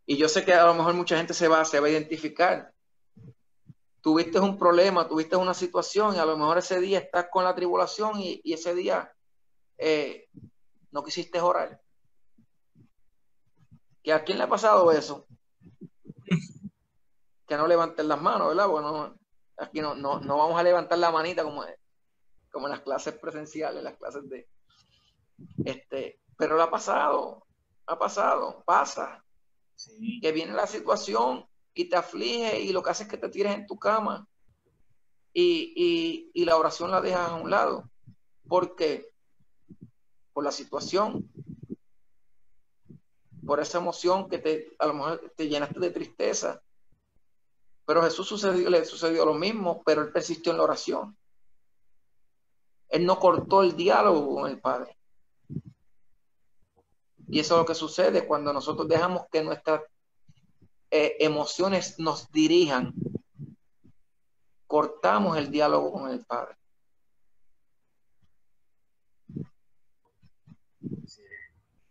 Y yo sé que a lo mejor mucha gente se va, se va a identificar. Tuviste un problema, tuviste una situación y a lo mejor ese día estás con la tribulación y, ese día eh, no quisiste orar. ¿Que a quién le ha pasado eso? Que no levanten las manos, ¿verdad? Bueno, Aquí no, no, no vamos a levantar la manita como, como en las clases presenciales, las clases de... Este, pero lo ha pasado, ha pasado, pasa. Que viene la situación y te aflige y lo que hace es que te tires en tu cama y, y, y la oración la dejas a un lado. ¿Por qué? Por la situación, por esa emoción que te, a lo mejor te llenaste de tristeza Pero Jesús sucedió, le sucedió lo mismo, pero él persistió en la oración. Él no cortó el diálogo con el Padre. Y eso es lo que sucede cuando nosotros dejamos que nuestras eh, emociones nos dirijan. Cortamos el diálogo con el Padre.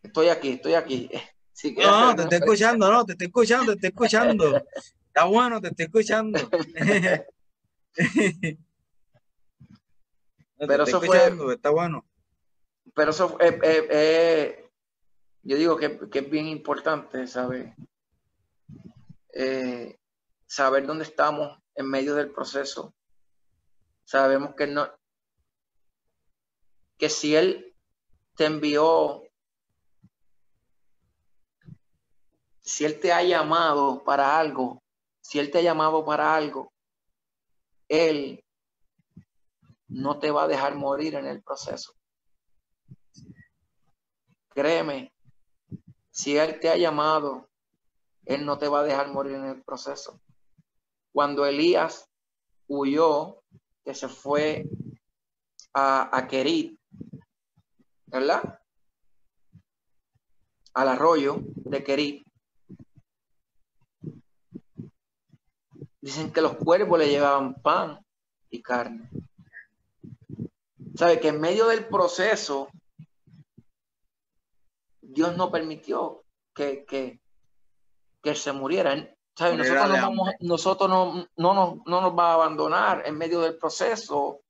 Estoy aquí, estoy aquí. no, te estoy escuchando, no, te estoy escuchando, te estoy escuchando. Está bueno, te estoy escuchando. pero eso fue. Está bueno. Pero eso eh, eh, eh, yo digo que, es bien importante saber. saber dónde estamos en medio del proceso. Sabemos que no. Que si Él te envió si Él te ha llamado para algo, si Él te ha llamado para algo, Él no te va a dejar morir en el proceso. Créeme, si Él te ha llamado, Él no te va a dejar morir en el proceso. Cuando Elías huyó, que se fue a, a Kerit, ¿verdad? Al arroyo de Kerit, Dicen que los cuervos le llevaban pan y carne. ¿Sabe? Que en medio del proceso, Dios no permitió que, que, que se muriera. Nosotros, no, no, no, nos va a abandonar en medio del proceso,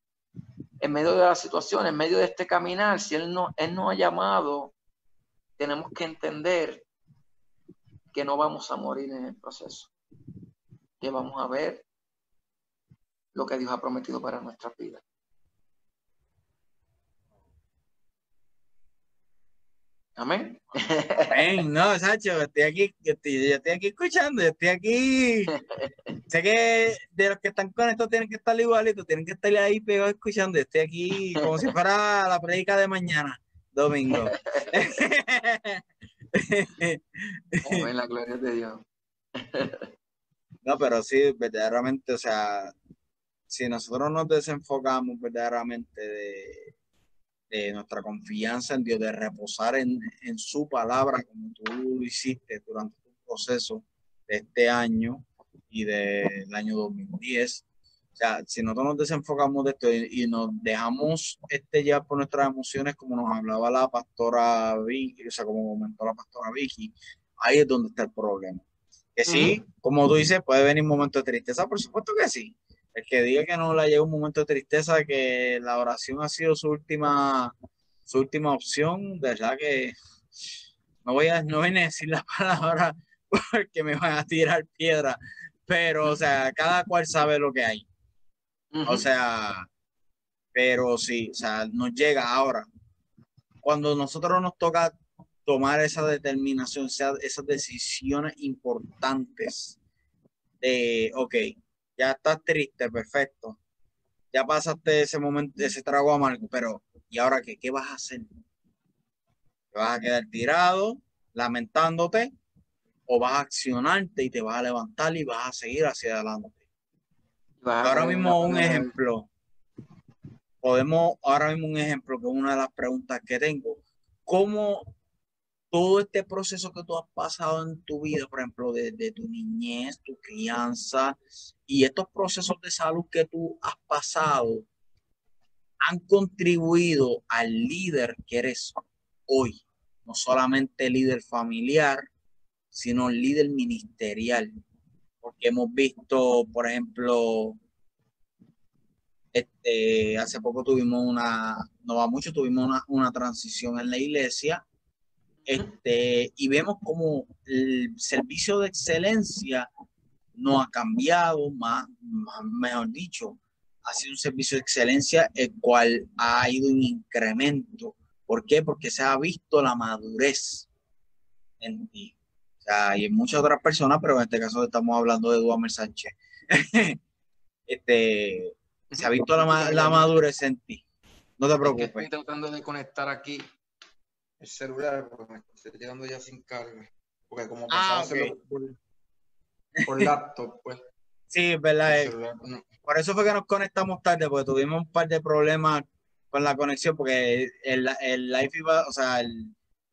en medio de la situación, en medio de este caminar. Si Él, no, él nos ha llamado, tenemos que entender que no vamos a morir en el proceso que vamos a ver lo que Dios ha prometido para nuestra vida. Amén. Amén. No, Sacho, estoy aquí, estoy, yo estoy aquí escuchando, estoy aquí. sé que de los que están con esto tienen que estar igualitos, tienen que estar ahí pegados escuchando. Estoy aquí como si fuera la predica de mañana, domingo. Amén, la gloria de Dios. No, pero sí, verdaderamente, o sea, si nosotros nos desenfocamos verdaderamente de, nuestra confianza en Dios, de reposar en, su palabra, como tú lo hiciste durante tu proceso de este año y del año 2010, o sea, si nosotros nos desenfocamos de esto y, nos dejamos este ya por nuestras emociones, como nos hablaba la pastora Vicky, o sea, como comentó la pastora Vicky, ahí es donde está el problema. Que sí, como tú dices, puede venir un momento de tristeza, por supuesto que sí. El que diga que no le llega un momento de tristeza, que la oración ha sido su última, su última opción, de verdad que no voy a, no voy a decir la palabra porque me van a tirar piedra, pero o sea, cada cual sabe lo que hay. O sea, pero sí, o sea, nos llega ahora. Cuando nosotros nos toca tomar esa determinación, esas decisiones importantes de, ok, ya estás triste, perfecto, ya pasaste ese momento, ese trago amargo, pero ¿y ahora qué? ¿Qué vas a hacer? ¿Te vas a quedar tirado, lamentándote, o vas a accionarte y te vas a levantar y vas a seguir hacia adelante? ahora mismo un ejemplo, podemos, ahora mismo un ejemplo que es una de las preguntas que tengo, ¿cómo todo este proceso que tú has pasado en tu vida, por ejemplo, de, tu niñez, tu crianza y estos procesos de salud que tú has pasado, han contribuido al líder que eres hoy, no solamente líder familiar, sino líder ministerial, porque hemos visto, por ejemplo, este, hace poco tuvimos una, no va mucho, tuvimos una, una transición en la iglesia este, y vemos como el servicio de excelencia no ha cambiado, más, mejor dicho, ha sido un servicio de excelencia el cual ha ido en incremento. ¿Por qué? Porque se ha visto la madurez en ti. O sea, y en muchas otras personas, pero en este caso estamos hablando de Duamer Sánchez. este, se ha visto la, la madurez en ti. No te preocupes. Estoy tratando de conectar aquí el celular porque me estoy llegando ya sin carga. Porque como ah, pasaba por, laptop, pues. Sí, verdad. Eh. Por eso fue que nos conectamos tarde, porque tuvimos un par de problemas con la conexión, porque el, el live iba, o sea,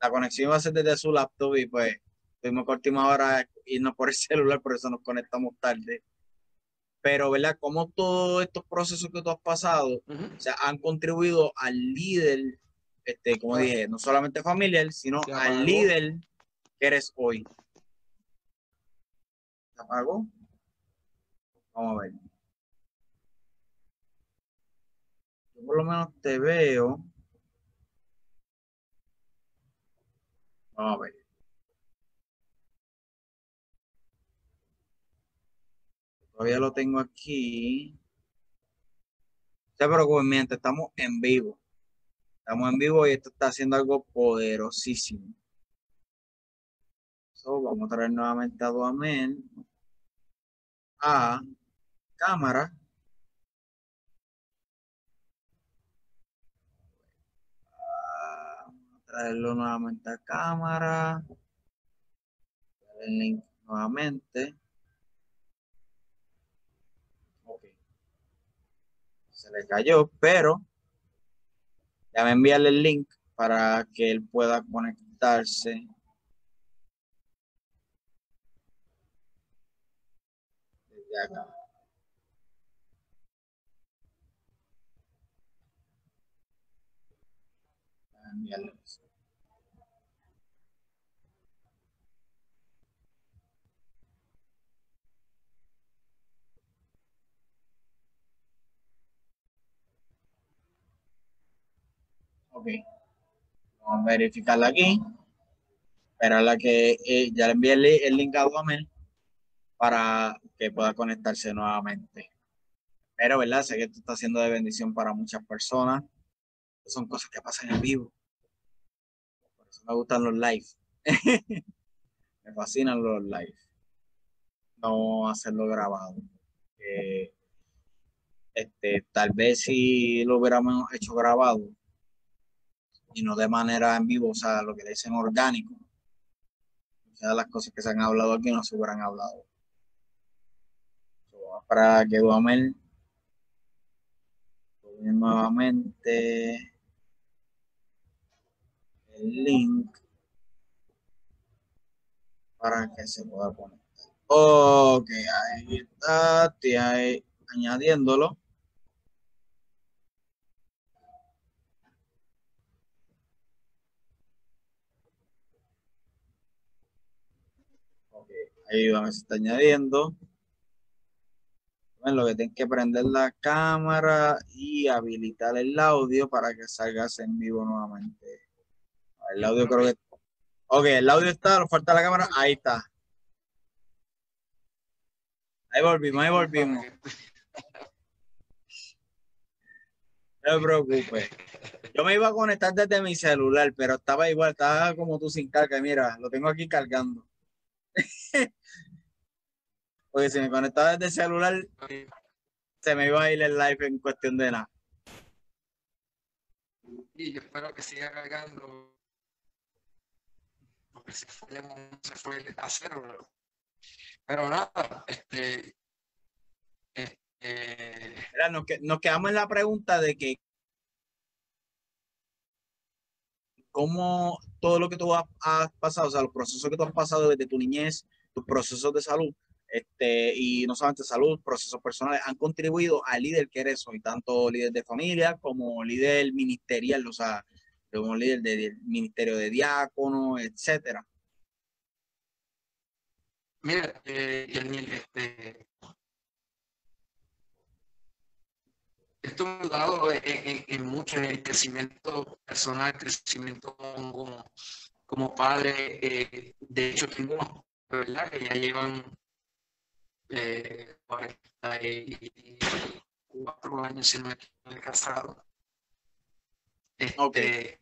la conexión iba a ser desde su laptop y pues tuvimos que última hora irnos por el celular, por eso nos conectamos tarde. Pero, ¿verdad? Como todos estos procesos que tú has pasado, o sea, han contribuido al líder, este, como dije, no solamente familiar, sino al líder que eres hoy. ¿Se apagó? Vamos a ver. Yo por lo menos te veo. Vamos a ver. Todavía lo tengo aquí. Se preocupen, mientras estamos en vivo. Estamos en vivo y esto está haciendo algo poderosísimo. vamos a traer nuevamente a Duamel a cámara. Vamos a traerlo nuevamente a cámara. El link nuevamente. Se le cayó, pero ya me enviarle el link para que él pueda conectarse. Desde acá. Ok. Vamos a verificarla aquí. Esperarla que eh, ya le envié el, link a Duamel para que pueda conectarse nuevamente. Pero, ¿verdad? Sé que esto está haciendo de bendición para muchas personas. Son cosas que pasan en vivo. Por eso me gustan los live. me fascinan los live. No hacerlo grabado. este, tal vez si lo hubiéramos hecho grabado, y no de manera en vivo, o sea, lo que dicen orgánico. O sea, las cosas que se han hablado aquí no se hubieran hablado. para que Duamel nuevamente el link para que se pueda poner. Ok, ahí está, estoy ahí añadiéndolo. Ahí se está añadiendo. Bueno, lo que tienen que prender la cámara y habilitar el audio para que salgas en vivo nuevamente. El audio creo que. Ok, el audio está, nos falta la cámara. Ahí está. Ahí volvimos, ahí volvimos. No te preocupes. Yo me iba a conectar desde mi celular, pero estaba igual, estaba como tú sin carga. Mira, lo tengo aquí cargando. Porque si me conectaba desde el celular, se me iba a ir el live en cuestión de nada. Y yo espero que siga cargando. Porque se fue, se fue a cero. Pero nada, este. este nos, nos quedamos en la pregunta de que cómo todo lo que tú has, pasado, o sea, los procesos que tú has pasado desde tu niñez, tus procesos de salud, este, y no solamente salud, procesos personales, han contribuido al líder que eres hoy, tanto líder de familia como líder ministerial, o sea, como líder del ministerio de diácono, etcétera. Mira, eh, este, esto me ha dado en, mucho en el crecimiento personal, crecimiento como, como padre. Eh, de hecho, tengo ¿verdad? que ya llevan eh, 44 años sin me he casado. Este,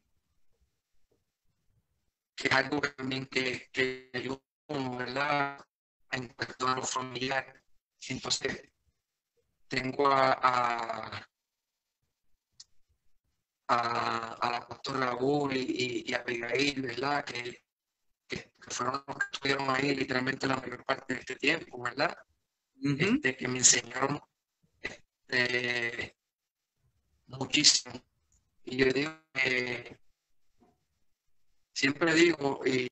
que es algo también que, que ayuda, ¿verdad? En cuanto a lo familiar. Entonces, tengo a, a, la pastora Raúl y, y, a Abigail, ¿verdad? Que, que, fueron los que estuvieron ahí literalmente la mayor parte de este tiempo, ¿verdad? este, que me enseñaron este, muchísimo. Y yo digo que siempre digo, y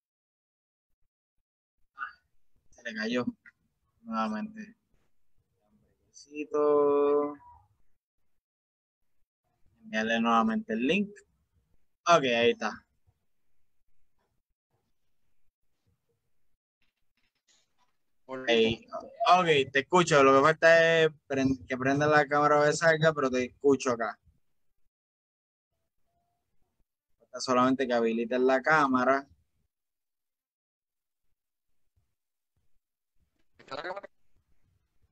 se le cayó nuevamente. Enviarle nuevamente el link. Ok, ahí está. ok, te escucho. Lo que falta es que prenda la cámara de salga, pero te escucho acá. Falta solamente que habilites la cámara.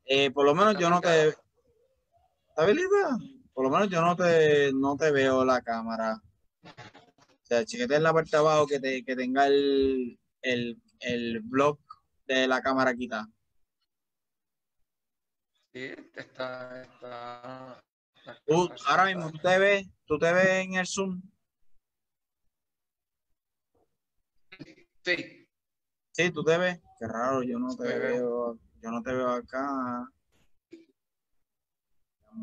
Eh, por lo menos yo no te. ¿Está habilitada? Por lo menos yo no te, no te veo la cámara. O sea, chequete en la parte de abajo que, te, que tenga el, el, el blog de la cámara quitada. Sí, está, está, ahora mismo tú te ves, tú te ves en el Zoom. Sí. Sí, tú te ves. Qué raro, yo no te veo. Yo no te veo acá.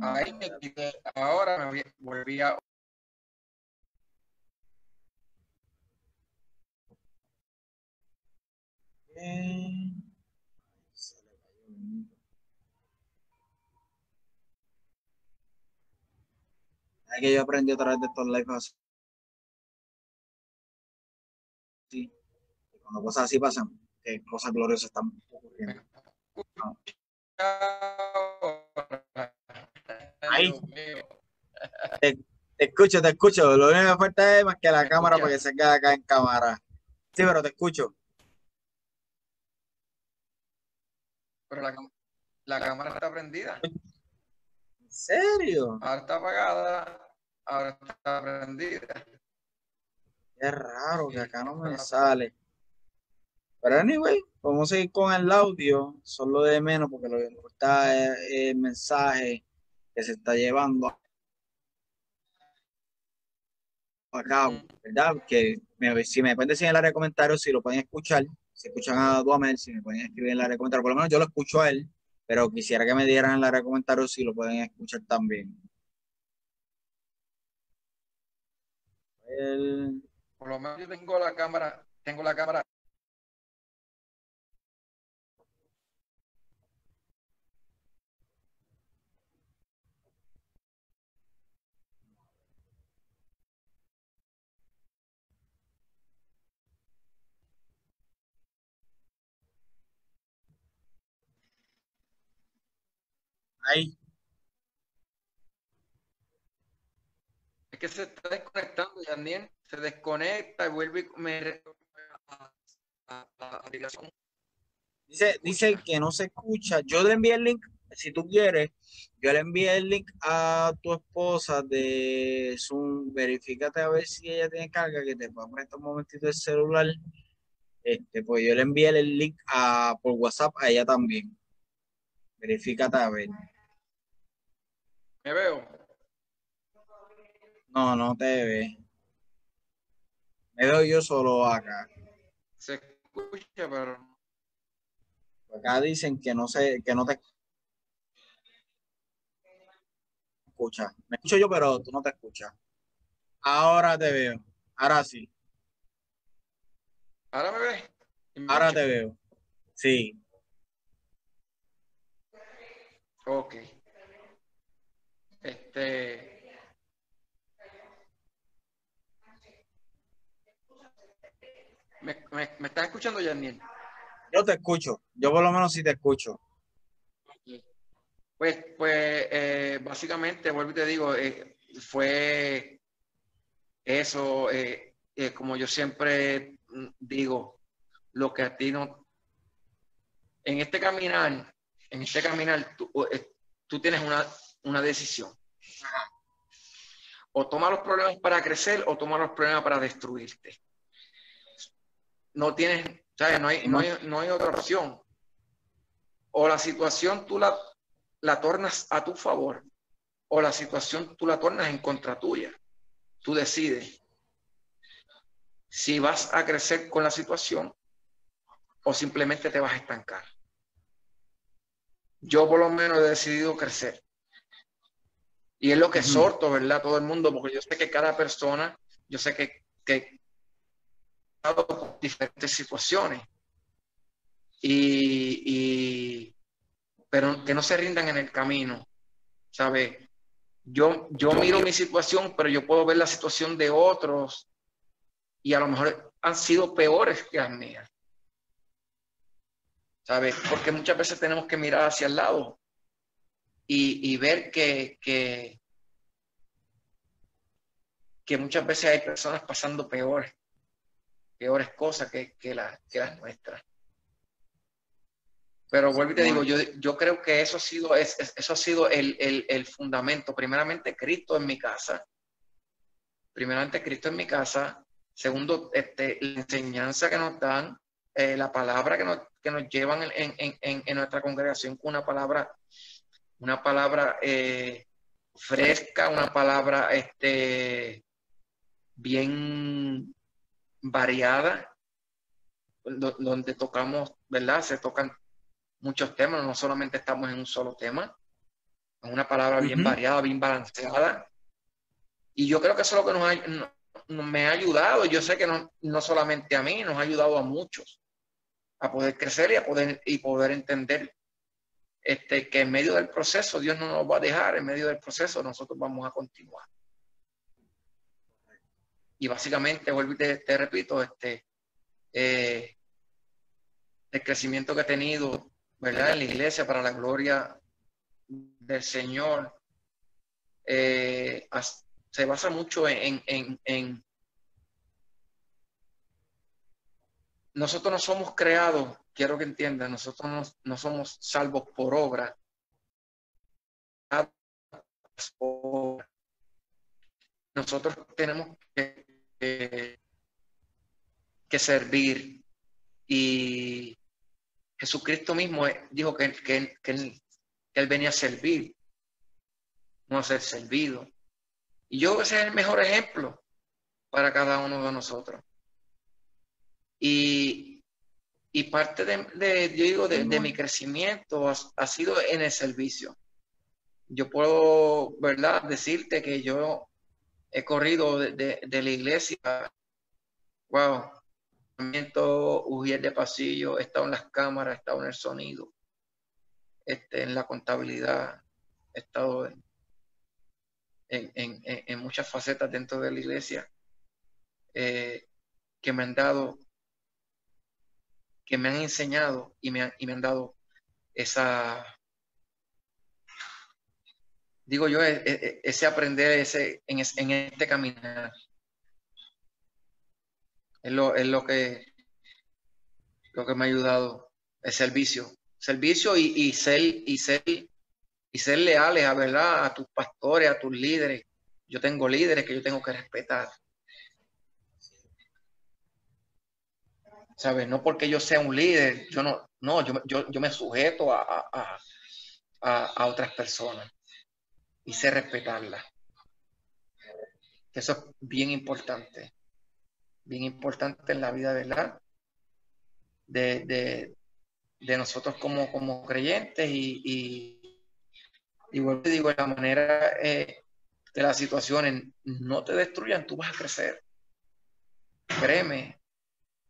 Ahí me quité. Ahora me volví a Es que yo aprendí a través de estos lives Sí. Cuando cosas así pasan, que cosas gloriosas están ocurriendo. Ahí. Te, escucho, te escucho. Lo único que falta es más que la cámara para que se quede acá en cámara. Sí, pero te escucho. Pero la, la cámara está prendida. ¿En serio? Ahora está apagada, ahora está prendida. Qué raro que acá no me sale. Pero anyway, vamos a seguir con el audio, solo de menos, porque lo que importa es el mensaje que se está llevando acá, ¿verdad? Que si me pueden decir en el área de comentarios si lo pueden escuchar, si escuchan a Duamel, si me pueden escribir en el área de comentarios, por lo menos yo lo escucho a él, pero quisiera que me dieran en el área de comentarios si lo pueden escuchar también. Por lo menos yo tengo la cámara, tengo la cámara Ahí. Es que se está desconectando, Daniel. Se desconecta y vuelve y me a, Dice, dice que no se escucha. Yo le envié el link, si tú quieres, yo le envié el link a tu esposa de Zoom. Verifícate a ver si ella tiene carga, que te pueda prestar un momentito el celular. Este, pues yo le envié el link a, por WhatsApp a ella también. Verifícate a ver. ¿Me veo? No, no te ve. Me veo yo solo acá. Se escucha, pero. Acá dicen que no sé, que no te escucha. Me escucho yo, pero tú no te escuchas. Ahora te veo. Ahora sí. ¿Ahora me ves? Ahora te veo. Sí. Ok. Este. ¿Me, me, estás escuchando, Yaniel? Yo te escucho. Yo por lo menos sí te escucho. Pues, pues eh, básicamente, vuelvo y te digo, eh, fue eso, eh, como yo siempre digo, lo que a ti no... En este caminar, en este caminar, tú, tú tienes una, una decisión. O toma los problemas para crecer o toma los problemas para destruirte. No tienes, ¿sabes? No hay, no hay, no hay otra opción. O la situación tú la, la tornas a tu favor o la situación tú la tornas en contra tuya. Tú decides si vas a crecer con la situación o simplemente te vas a estancar. yo por lo menos he decidido crecer. Y es lo que exhorto, ¿verdad? Todo el mundo, porque yo sé que cada persona, yo sé que, que diferentes situaciones. Y, pero que no se rindan en el camino, ¿sabes? Yo, yo miro mi situación, pero yo puedo ver la situación de otros y a lo mejor han sido peores que las mías. ¿Sabes? Porque muchas veces tenemos que mirar hacia el lado y, ver que, que, muchas veces hay personas pasando peores, peores cosas que, que, que las nuestras. Pero vuelvo y te digo, yo, yo creo que eso ha sido, eso ha sido el, el, fundamento. Primeramente, Cristo en mi casa. Primeramente, Cristo en mi casa. Segundo, este, la enseñanza que nos dan, eh, la palabra que nos, que nos llevan en, en, en, nuestra congregación con una palabra, una palabra eh, fresca, una palabra este, bien variada, donde tocamos, ¿verdad? Se tocan muchos temas, no solamente estamos en un solo tema, es una palabra bien variada, bien balanceada. Y yo creo que eso es lo que nos ha, me ha ayudado. Yo sé que no, no, solamente a mí, nos ha ayudado a muchos a poder crecer y a poder, y poder entender este, que en medio del proceso Dios no nos va a dejar, en medio del proceso nosotros vamos a continuar. Y básicamente, vuelvo y te, repito, este, eh, el crecimiento que he tenido ¿verdad? En la iglesia para la gloria del Señor. Eh, se basa mucho en, en, Nosotros no somos creados, quiero que entiendan, nosotros no, somos salvos por obra. Nosotros tenemos que, que servir y Jesucristo mismo eh, dijo que, que, él, venía a servir, no a ser servido. Y yo que ese es el mejor ejemplo para cada uno de nosotros. Y, parte de, yo digo, de, mi crecimiento ha, sido en el servicio. Yo puedo, ¿verdad?, decirte que yo he corrido de, de la iglesia, wow, huir de pasillo, he estado en las cámaras, he estado en el sonido, este, en la contabilidad, he estado en, en, muchas facetas dentro de la iglesia eh, que me han dado, que me han enseñado y me, y me han dado esa, digo yo, e, e, ese aprender ese, en, en este caminar. Es lo, es lo que lo que me ha ayudado, el servicio. Servicio y, y ser, y ser, y ser leales a verdad, a tus pastores, a tus líderes. Yo tengo líderes que yo tengo que respetar. ¿Sabes? No porque yo sea un líder, yo no, no, yo, yo, yo me sujeto a, a, a, a, otras personas y sé respetarlas. Eso es bien importante bien importante en la vida, ¿verdad? De, de, de nosotros como, como creyentes y, y, y te digo, de la manera eh, que las situaciones no te destruyan, tú vas a crecer. Créeme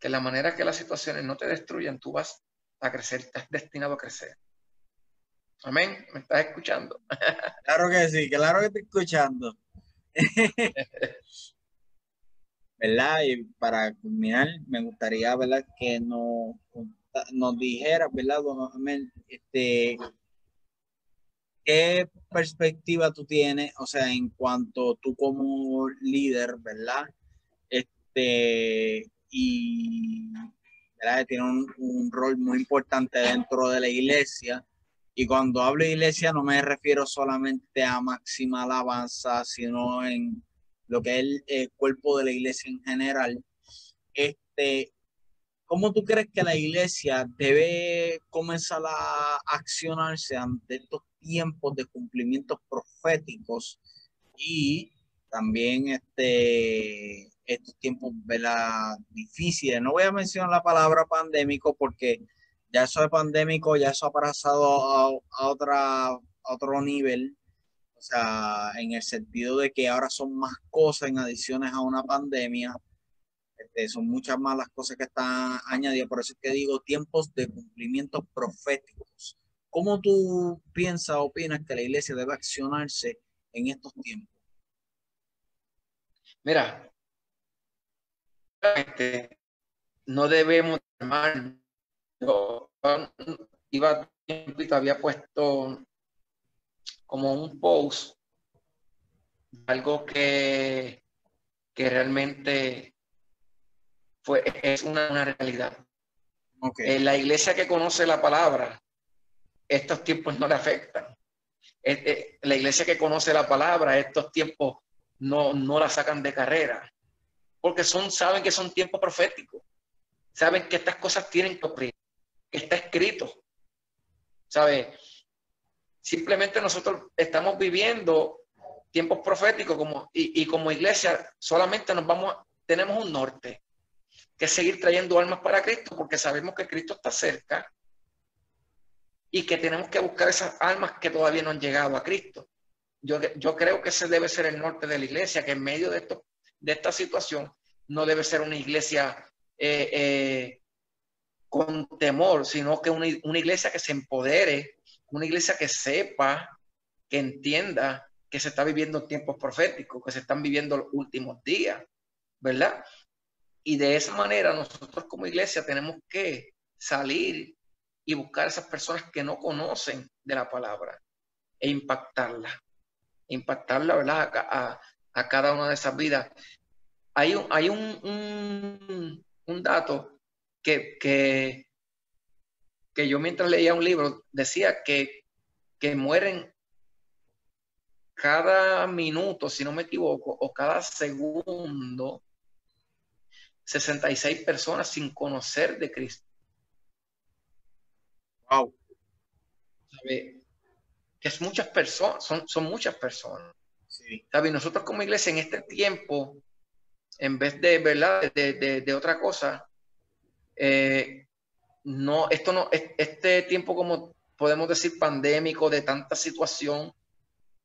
que la manera que las situaciones no te destruyan, tú vas a crecer, estás destinado a crecer. Amén, ¿me estás escuchando? Claro que sí, claro que estoy escuchando. ¿verdad? Y para culminar, me gustaría, ¿verdad? Que nos, nos dijera, ¿verdad? Este, ¿Qué perspectiva tú tienes, o sea, en cuanto tú como líder, ¿verdad? Este, y, ¿verdad? Tiene un, un rol muy importante dentro de la iglesia. Y cuando hablo de iglesia no me refiero solamente a máxima alabanza, sino en lo que es el, cuerpo de la iglesia en general. Este, ¿Cómo tú crees que la iglesia debe comenzar a accionarse ante estos tiempos de cumplimientos proféticos y también este, estos tiempos ¿verdad? difíciles? No voy a mencionar la palabra pandémico porque ya eso de pandémico, ya eso ha pasado a, otra, a otro nivel. O sea, en el sentido de que ahora son más cosas en adiciones a una pandemia. Este, son muchas más las cosas que están añadidas. Por eso es que digo tiempos de cumplimientos proféticos. ¿Cómo tú piensas, opinas que la iglesia debe accionarse en estos tiempos? Mira, no debemos armar yo iba había puesto como un post algo que, que realmente fue, es una, realidad. Okay. la iglesia que conoce la palabra, estos tiempos no le afectan. la iglesia que conoce la palabra, estos tiempos no, no la sacan de carrera, porque son, saben que son tiempos proféticos, saben que estas cosas tienen que ocurrir está escrito. ¿Sabe? Simplemente nosotros estamos viviendo tiempos proféticos como, y, como iglesia solamente nos vamos, tenemos un norte, que es seguir trayendo almas para Cristo, porque sabemos que Cristo está cerca y que tenemos que buscar esas almas que todavía no han llegado a Cristo. Yo, yo creo que ese debe ser el norte de la iglesia, que en medio de, esto, de esta situación no debe ser una iglesia eh, eh, con temor, sino que una, iglesia que se empodere, una iglesia que sepa, que entienda que se está viviendo tiempos proféticos, que se están viviendo los últimos días, ¿verdad? Y de esa manera nosotros como iglesia tenemos que salir y buscar a esas personas que no conocen de la palabra e impactarla, impactarla, ¿verdad? Cada una de esas vidas. Hay un, hay un, un, un dato que, que, yo mientras leía un libro decía que, que mueren cada minuto, si no me equivoco, o cada segundo, 66 personas sin conocer de Cristo. Wow. Que es muchas personas, son, son muchas personas. Sí. Nosotros como iglesia en este tiempo, en vez de, ¿verdad? De, de, de otra cosa, eh, no, esto no, este tiempo como podemos decir pandémico de tanta situación,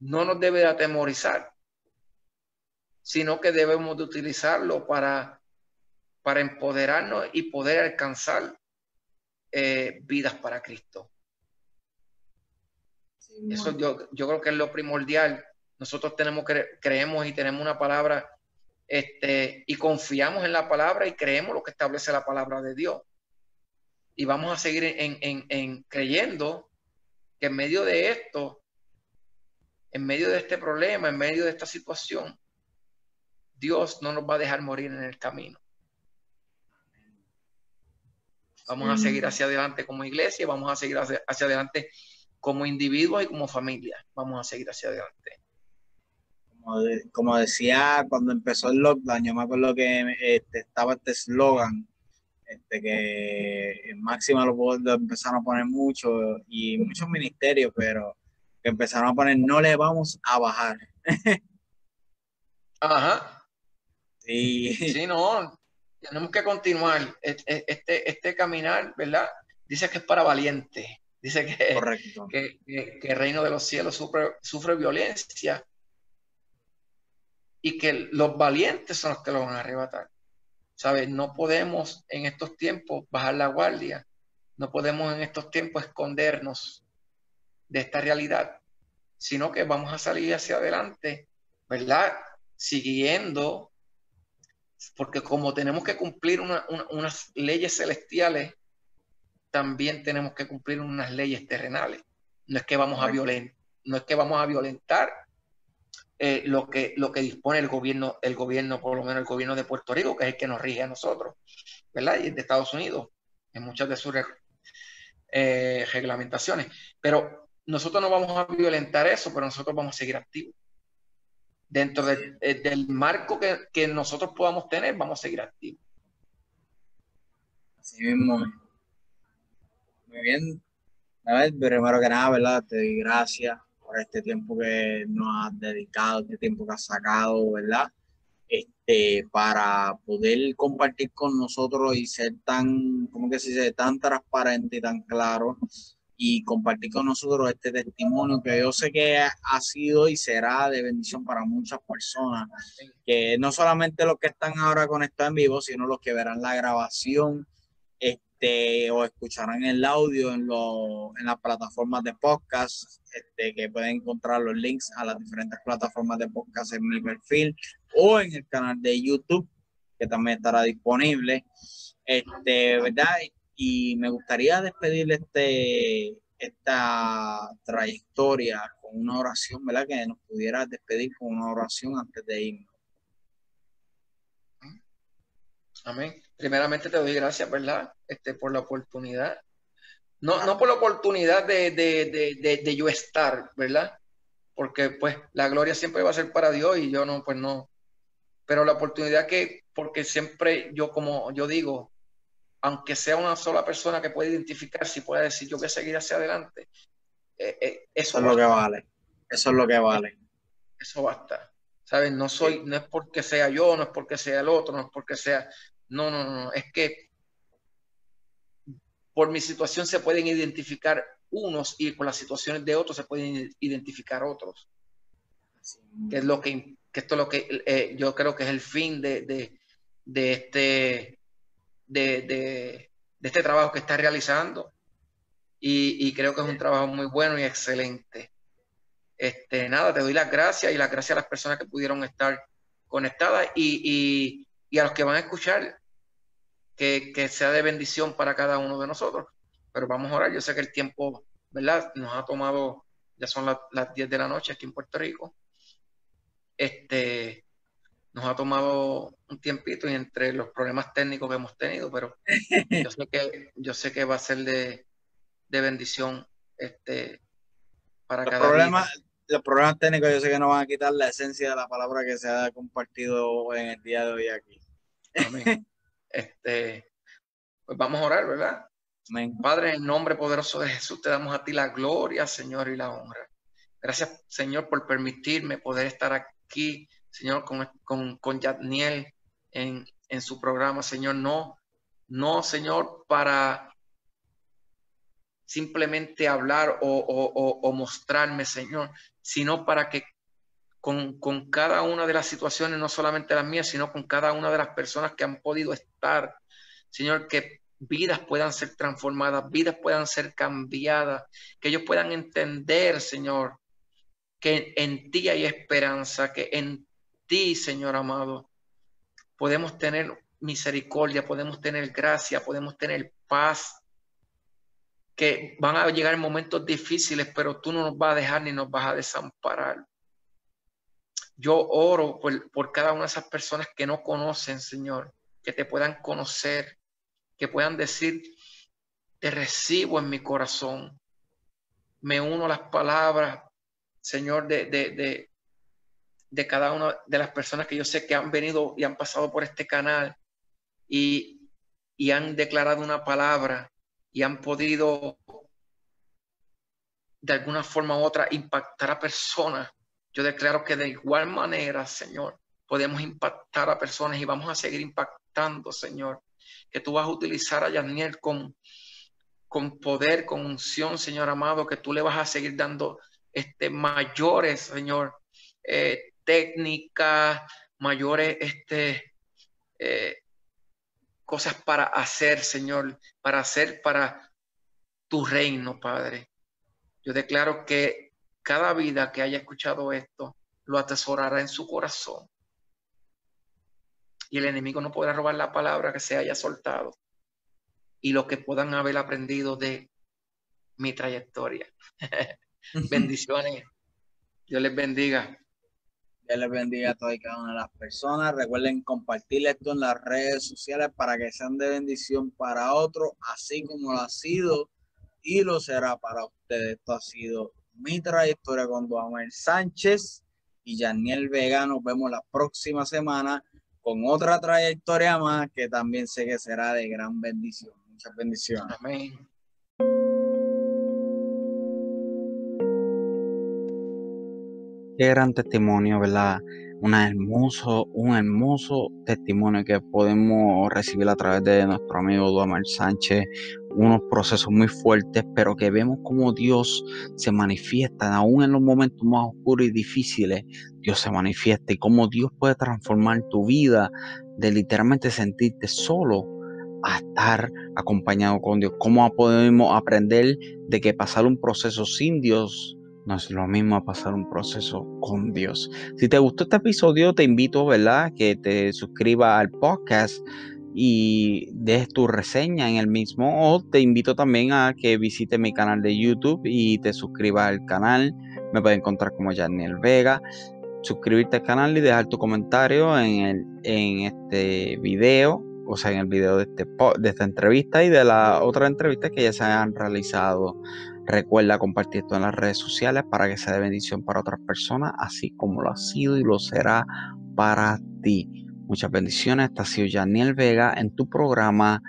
no nos debe atemorizar, sino que debemos de utilizarlo para, para empoderarnos y poder alcanzar eh, vidas para Cristo. Eso yo, yo creo que es lo primordial. Nosotros tenemos que creemos y tenemos una palabra este, y confiamos en la palabra y creemos lo que establece la palabra de Dios. Y vamos a seguir en, creyendo que en medio de esto, en medio de este problema, en medio de esta situación, Dios no nos va a dejar morir en el camino. Vamos a seguir hacia adelante como iglesia, vamos a seguir hacia, hacia adelante como individuos y como familia. Vamos a seguir hacia adelante como, decía cuando empezó el lockdown, yo me acuerdo que este, estaba este eslogan, este, que en máxima lo, empezaron a poner mucho y muchos ministerios, pero que empezaron a poner no le vamos a bajar. Ajá. Sí. Sí, no, tenemos que continuar. Este, este caminar, ¿verdad? Dice que es para valientes. Dice que, que, que, el reino de los cielos sufre, sufre violencia y que los valientes son los que lo van a arrebatar. ¿Sabes? No podemos en estos tiempos bajar la guardia, no podemos en estos tiempos escondernos de esta realidad, sino que vamos a salir hacia adelante, ¿verdad? Siguiendo, porque como tenemos que cumplir unas leyes celestiales, también tenemos que cumplir unas leyes terrenales. No es que vamos a violentar, no es que vamos a violentar eh, lo, que, lo que dispone el gobierno, el gobierno, por lo menos el gobierno de Puerto Rico, que es el que nos rige a nosotros, ¿verdad? Y de Estados Unidos, en muchas de sus eh, reglamentaciones. Pero nosotros no vamos a violentar eso, pero nosotros vamos a seguir activos. Dentro del marco que, que, nosotros podamos tener, vamos a seguir activos. Así mismo. Muy bien. A ver, primero que nada, ¿verdad? Te doy gracias por este tiempo que nos has dedicado, este tiempo que has sacado, ¿verdad? Este, para poder compartir con nosotros y ser tan, ¿cómo que se dice?, tan transparente y tan claro y compartir con nosotros este testimonio que yo sé que ha sido y será de bendición para muchas personas, que no solamente los que están ahora conectados en vivo, sino los que verán la grabación este, o escucharán el audio en, lo, en las plataformas de podcast, este, que pueden encontrar los links a las diferentes plataformas de podcast en mi perfil o en el canal de YouTube, que también estará disponible. Este, ¿verdad? Y me gustaría despedir este, esta trayectoria con una oración, ¿verdad? Que nos pudiera despedir con una oración antes de irnos. Amén. Primeramente te doy gracias, ¿verdad? Este, por la oportunidad. No, no por la oportunidad de, de, de, de, yo estar, ¿verdad? Porque pues la gloria siempre va a ser para Dios y yo no, pues no. Pero la oportunidad que, porque siempre yo, como yo digo, aunque sea una sola persona que pueda identificar, si puede decir yo voy a seguir hacia adelante, eh, eh, eso, es lo que vale. Eso es lo que vale. Eso basta. ¿Sabes? No soy, no es porque sea yo, no es porque sea el otro, no es porque sea. No, no, no. Es que por mi situación se pueden identificar unos y con las situaciones de otros se pueden identificar otros. Que es lo que, que esto es lo que eh, yo creo que es el fin de, de, de este de, de, este trabajo que está realizando. Y, y, creo que es un trabajo muy bueno y excelente. Este, nada, te doy las gracias y las gracias a las personas que pudieron estar conectadas y, y, y a los que van a escuchar, que, que, sea de bendición para cada uno de nosotros. Pero vamos a orar, yo sé que el tiempo, ¿verdad? Nos ha tomado, ya son las, las 10 de la noche aquí en Puerto Rico. Este, nos ha tomado un tiempito y entre los problemas técnicos que hemos tenido, pero yo sé que, yo sé que va a ser de, de bendición este, para los cada problemas, Los problemas técnicos yo sé que no van a quitar la esencia de la palabra que se ha compartido en el día de hoy aquí. Amén. este, pues vamos a orar, ¿verdad? Amén. Padre, en nombre poderoso de Jesús, te damos a ti la gloria, Señor, y la honra. Gracias, Señor, por permitirme poder estar aquí Señor, con, con, con Yadniel en, en su programa, Señor, no, no, Señor, para simplemente hablar o, mostrarme, Señor, sino para que con, cada una de las situaciones, no solamente las mías, sino con cada una de las personas que han podido estar, Señor, que vidas puedan ser transformadas, vidas puedan ser cambiadas, que ellos puedan entender, Señor, que en ti hay esperanza, que en ti, Señor amado, podemos tener misericordia, podemos tener gracia, podemos tener paz, que van a llegar momentos difíciles, pero tú no nos vas a dejar ni nos vas a desamparar. Yo oro por, por cada una de esas personas que no conocen, Señor, que te puedan conocer, que puedan decir, te recibo en mi corazón. Me uno a las palabras, Señor, de, de, de, de cada una de las personas que yo sé que han venido y han pasado por este canal y, y han declarado una palabra y han podido de alguna forma u otra impactar a personas. Yo declaro que de igual manera, Señor, podemos impactar a personas y vamos a seguir impactando, Señor. Que tú vas a utilizar a Yaniel con, con poder, con unción, Señor amado, que tú le vas a seguir dando este, mayores, Señor, eh, técnicas, mayores este, eh, cosas para hacer, Señor, para hacer para tu reino, Padre. Yo declaro que cada vida que haya escuchado esto lo atesorará en su corazón. Y el enemigo no podrá robar la palabra que se haya soltado y lo que puedan haber aprendido de mi trayectoria. Bendiciones. Dios les bendiga. Dios les bendiga a todas y cada una de las personas. Recuerden compartir esto en las redes sociales para que sean de bendición para otros, así como lo ha sido y lo será para ustedes. Esto ha sido mi trayectoria con Duamel Sánchez y Janiel Vega. Nos vemos la próxima semana con otra trayectoria más que también sé que será de gran bendición. Muchas bendiciones. Amén. Gran testimonio, ¿verdad? una hermoso, un hermoso testimonio que podemos recibir a través de nuestro amigo Duamel Sánchez, unos procesos muy fuertes, pero que vemos como Dios se manifiesta, aún en los momentos más oscuros y difíciles, Dios se manifiesta y cómo Dios puede transformar tu vida de literalmente sentirte solo a estar acompañado con Dios. ¿Cómo podemos aprender de que pasar un proceso sin Dios no es lo mismo pasar un proceso con Dios? Si te gustó este episodio, te invito, ¿verdad?, que te suscribas al podcast y des tu reseña en el mismo o te invito también a que visites mi canal de YouTube y te suscribas al canal. Me puedes encontrar como Janiel Vega. Suscribirte al canal y dejar tu comentario en, el, en este video o sea, en el video de, este, de esta entrevista y de la otra entrevista que ya se han realizado. Recuerda compartir esto en las redes sociales para que sea de bendición para otras personas, así como lo ha sido y lo será para ti. Muchas bendiciones. Esta ha sido Janiel Vega en tu programa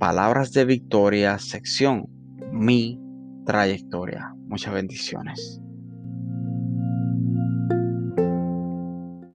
Palabras de Victoria, sección Mi trayectoria. Muchas bendiciones.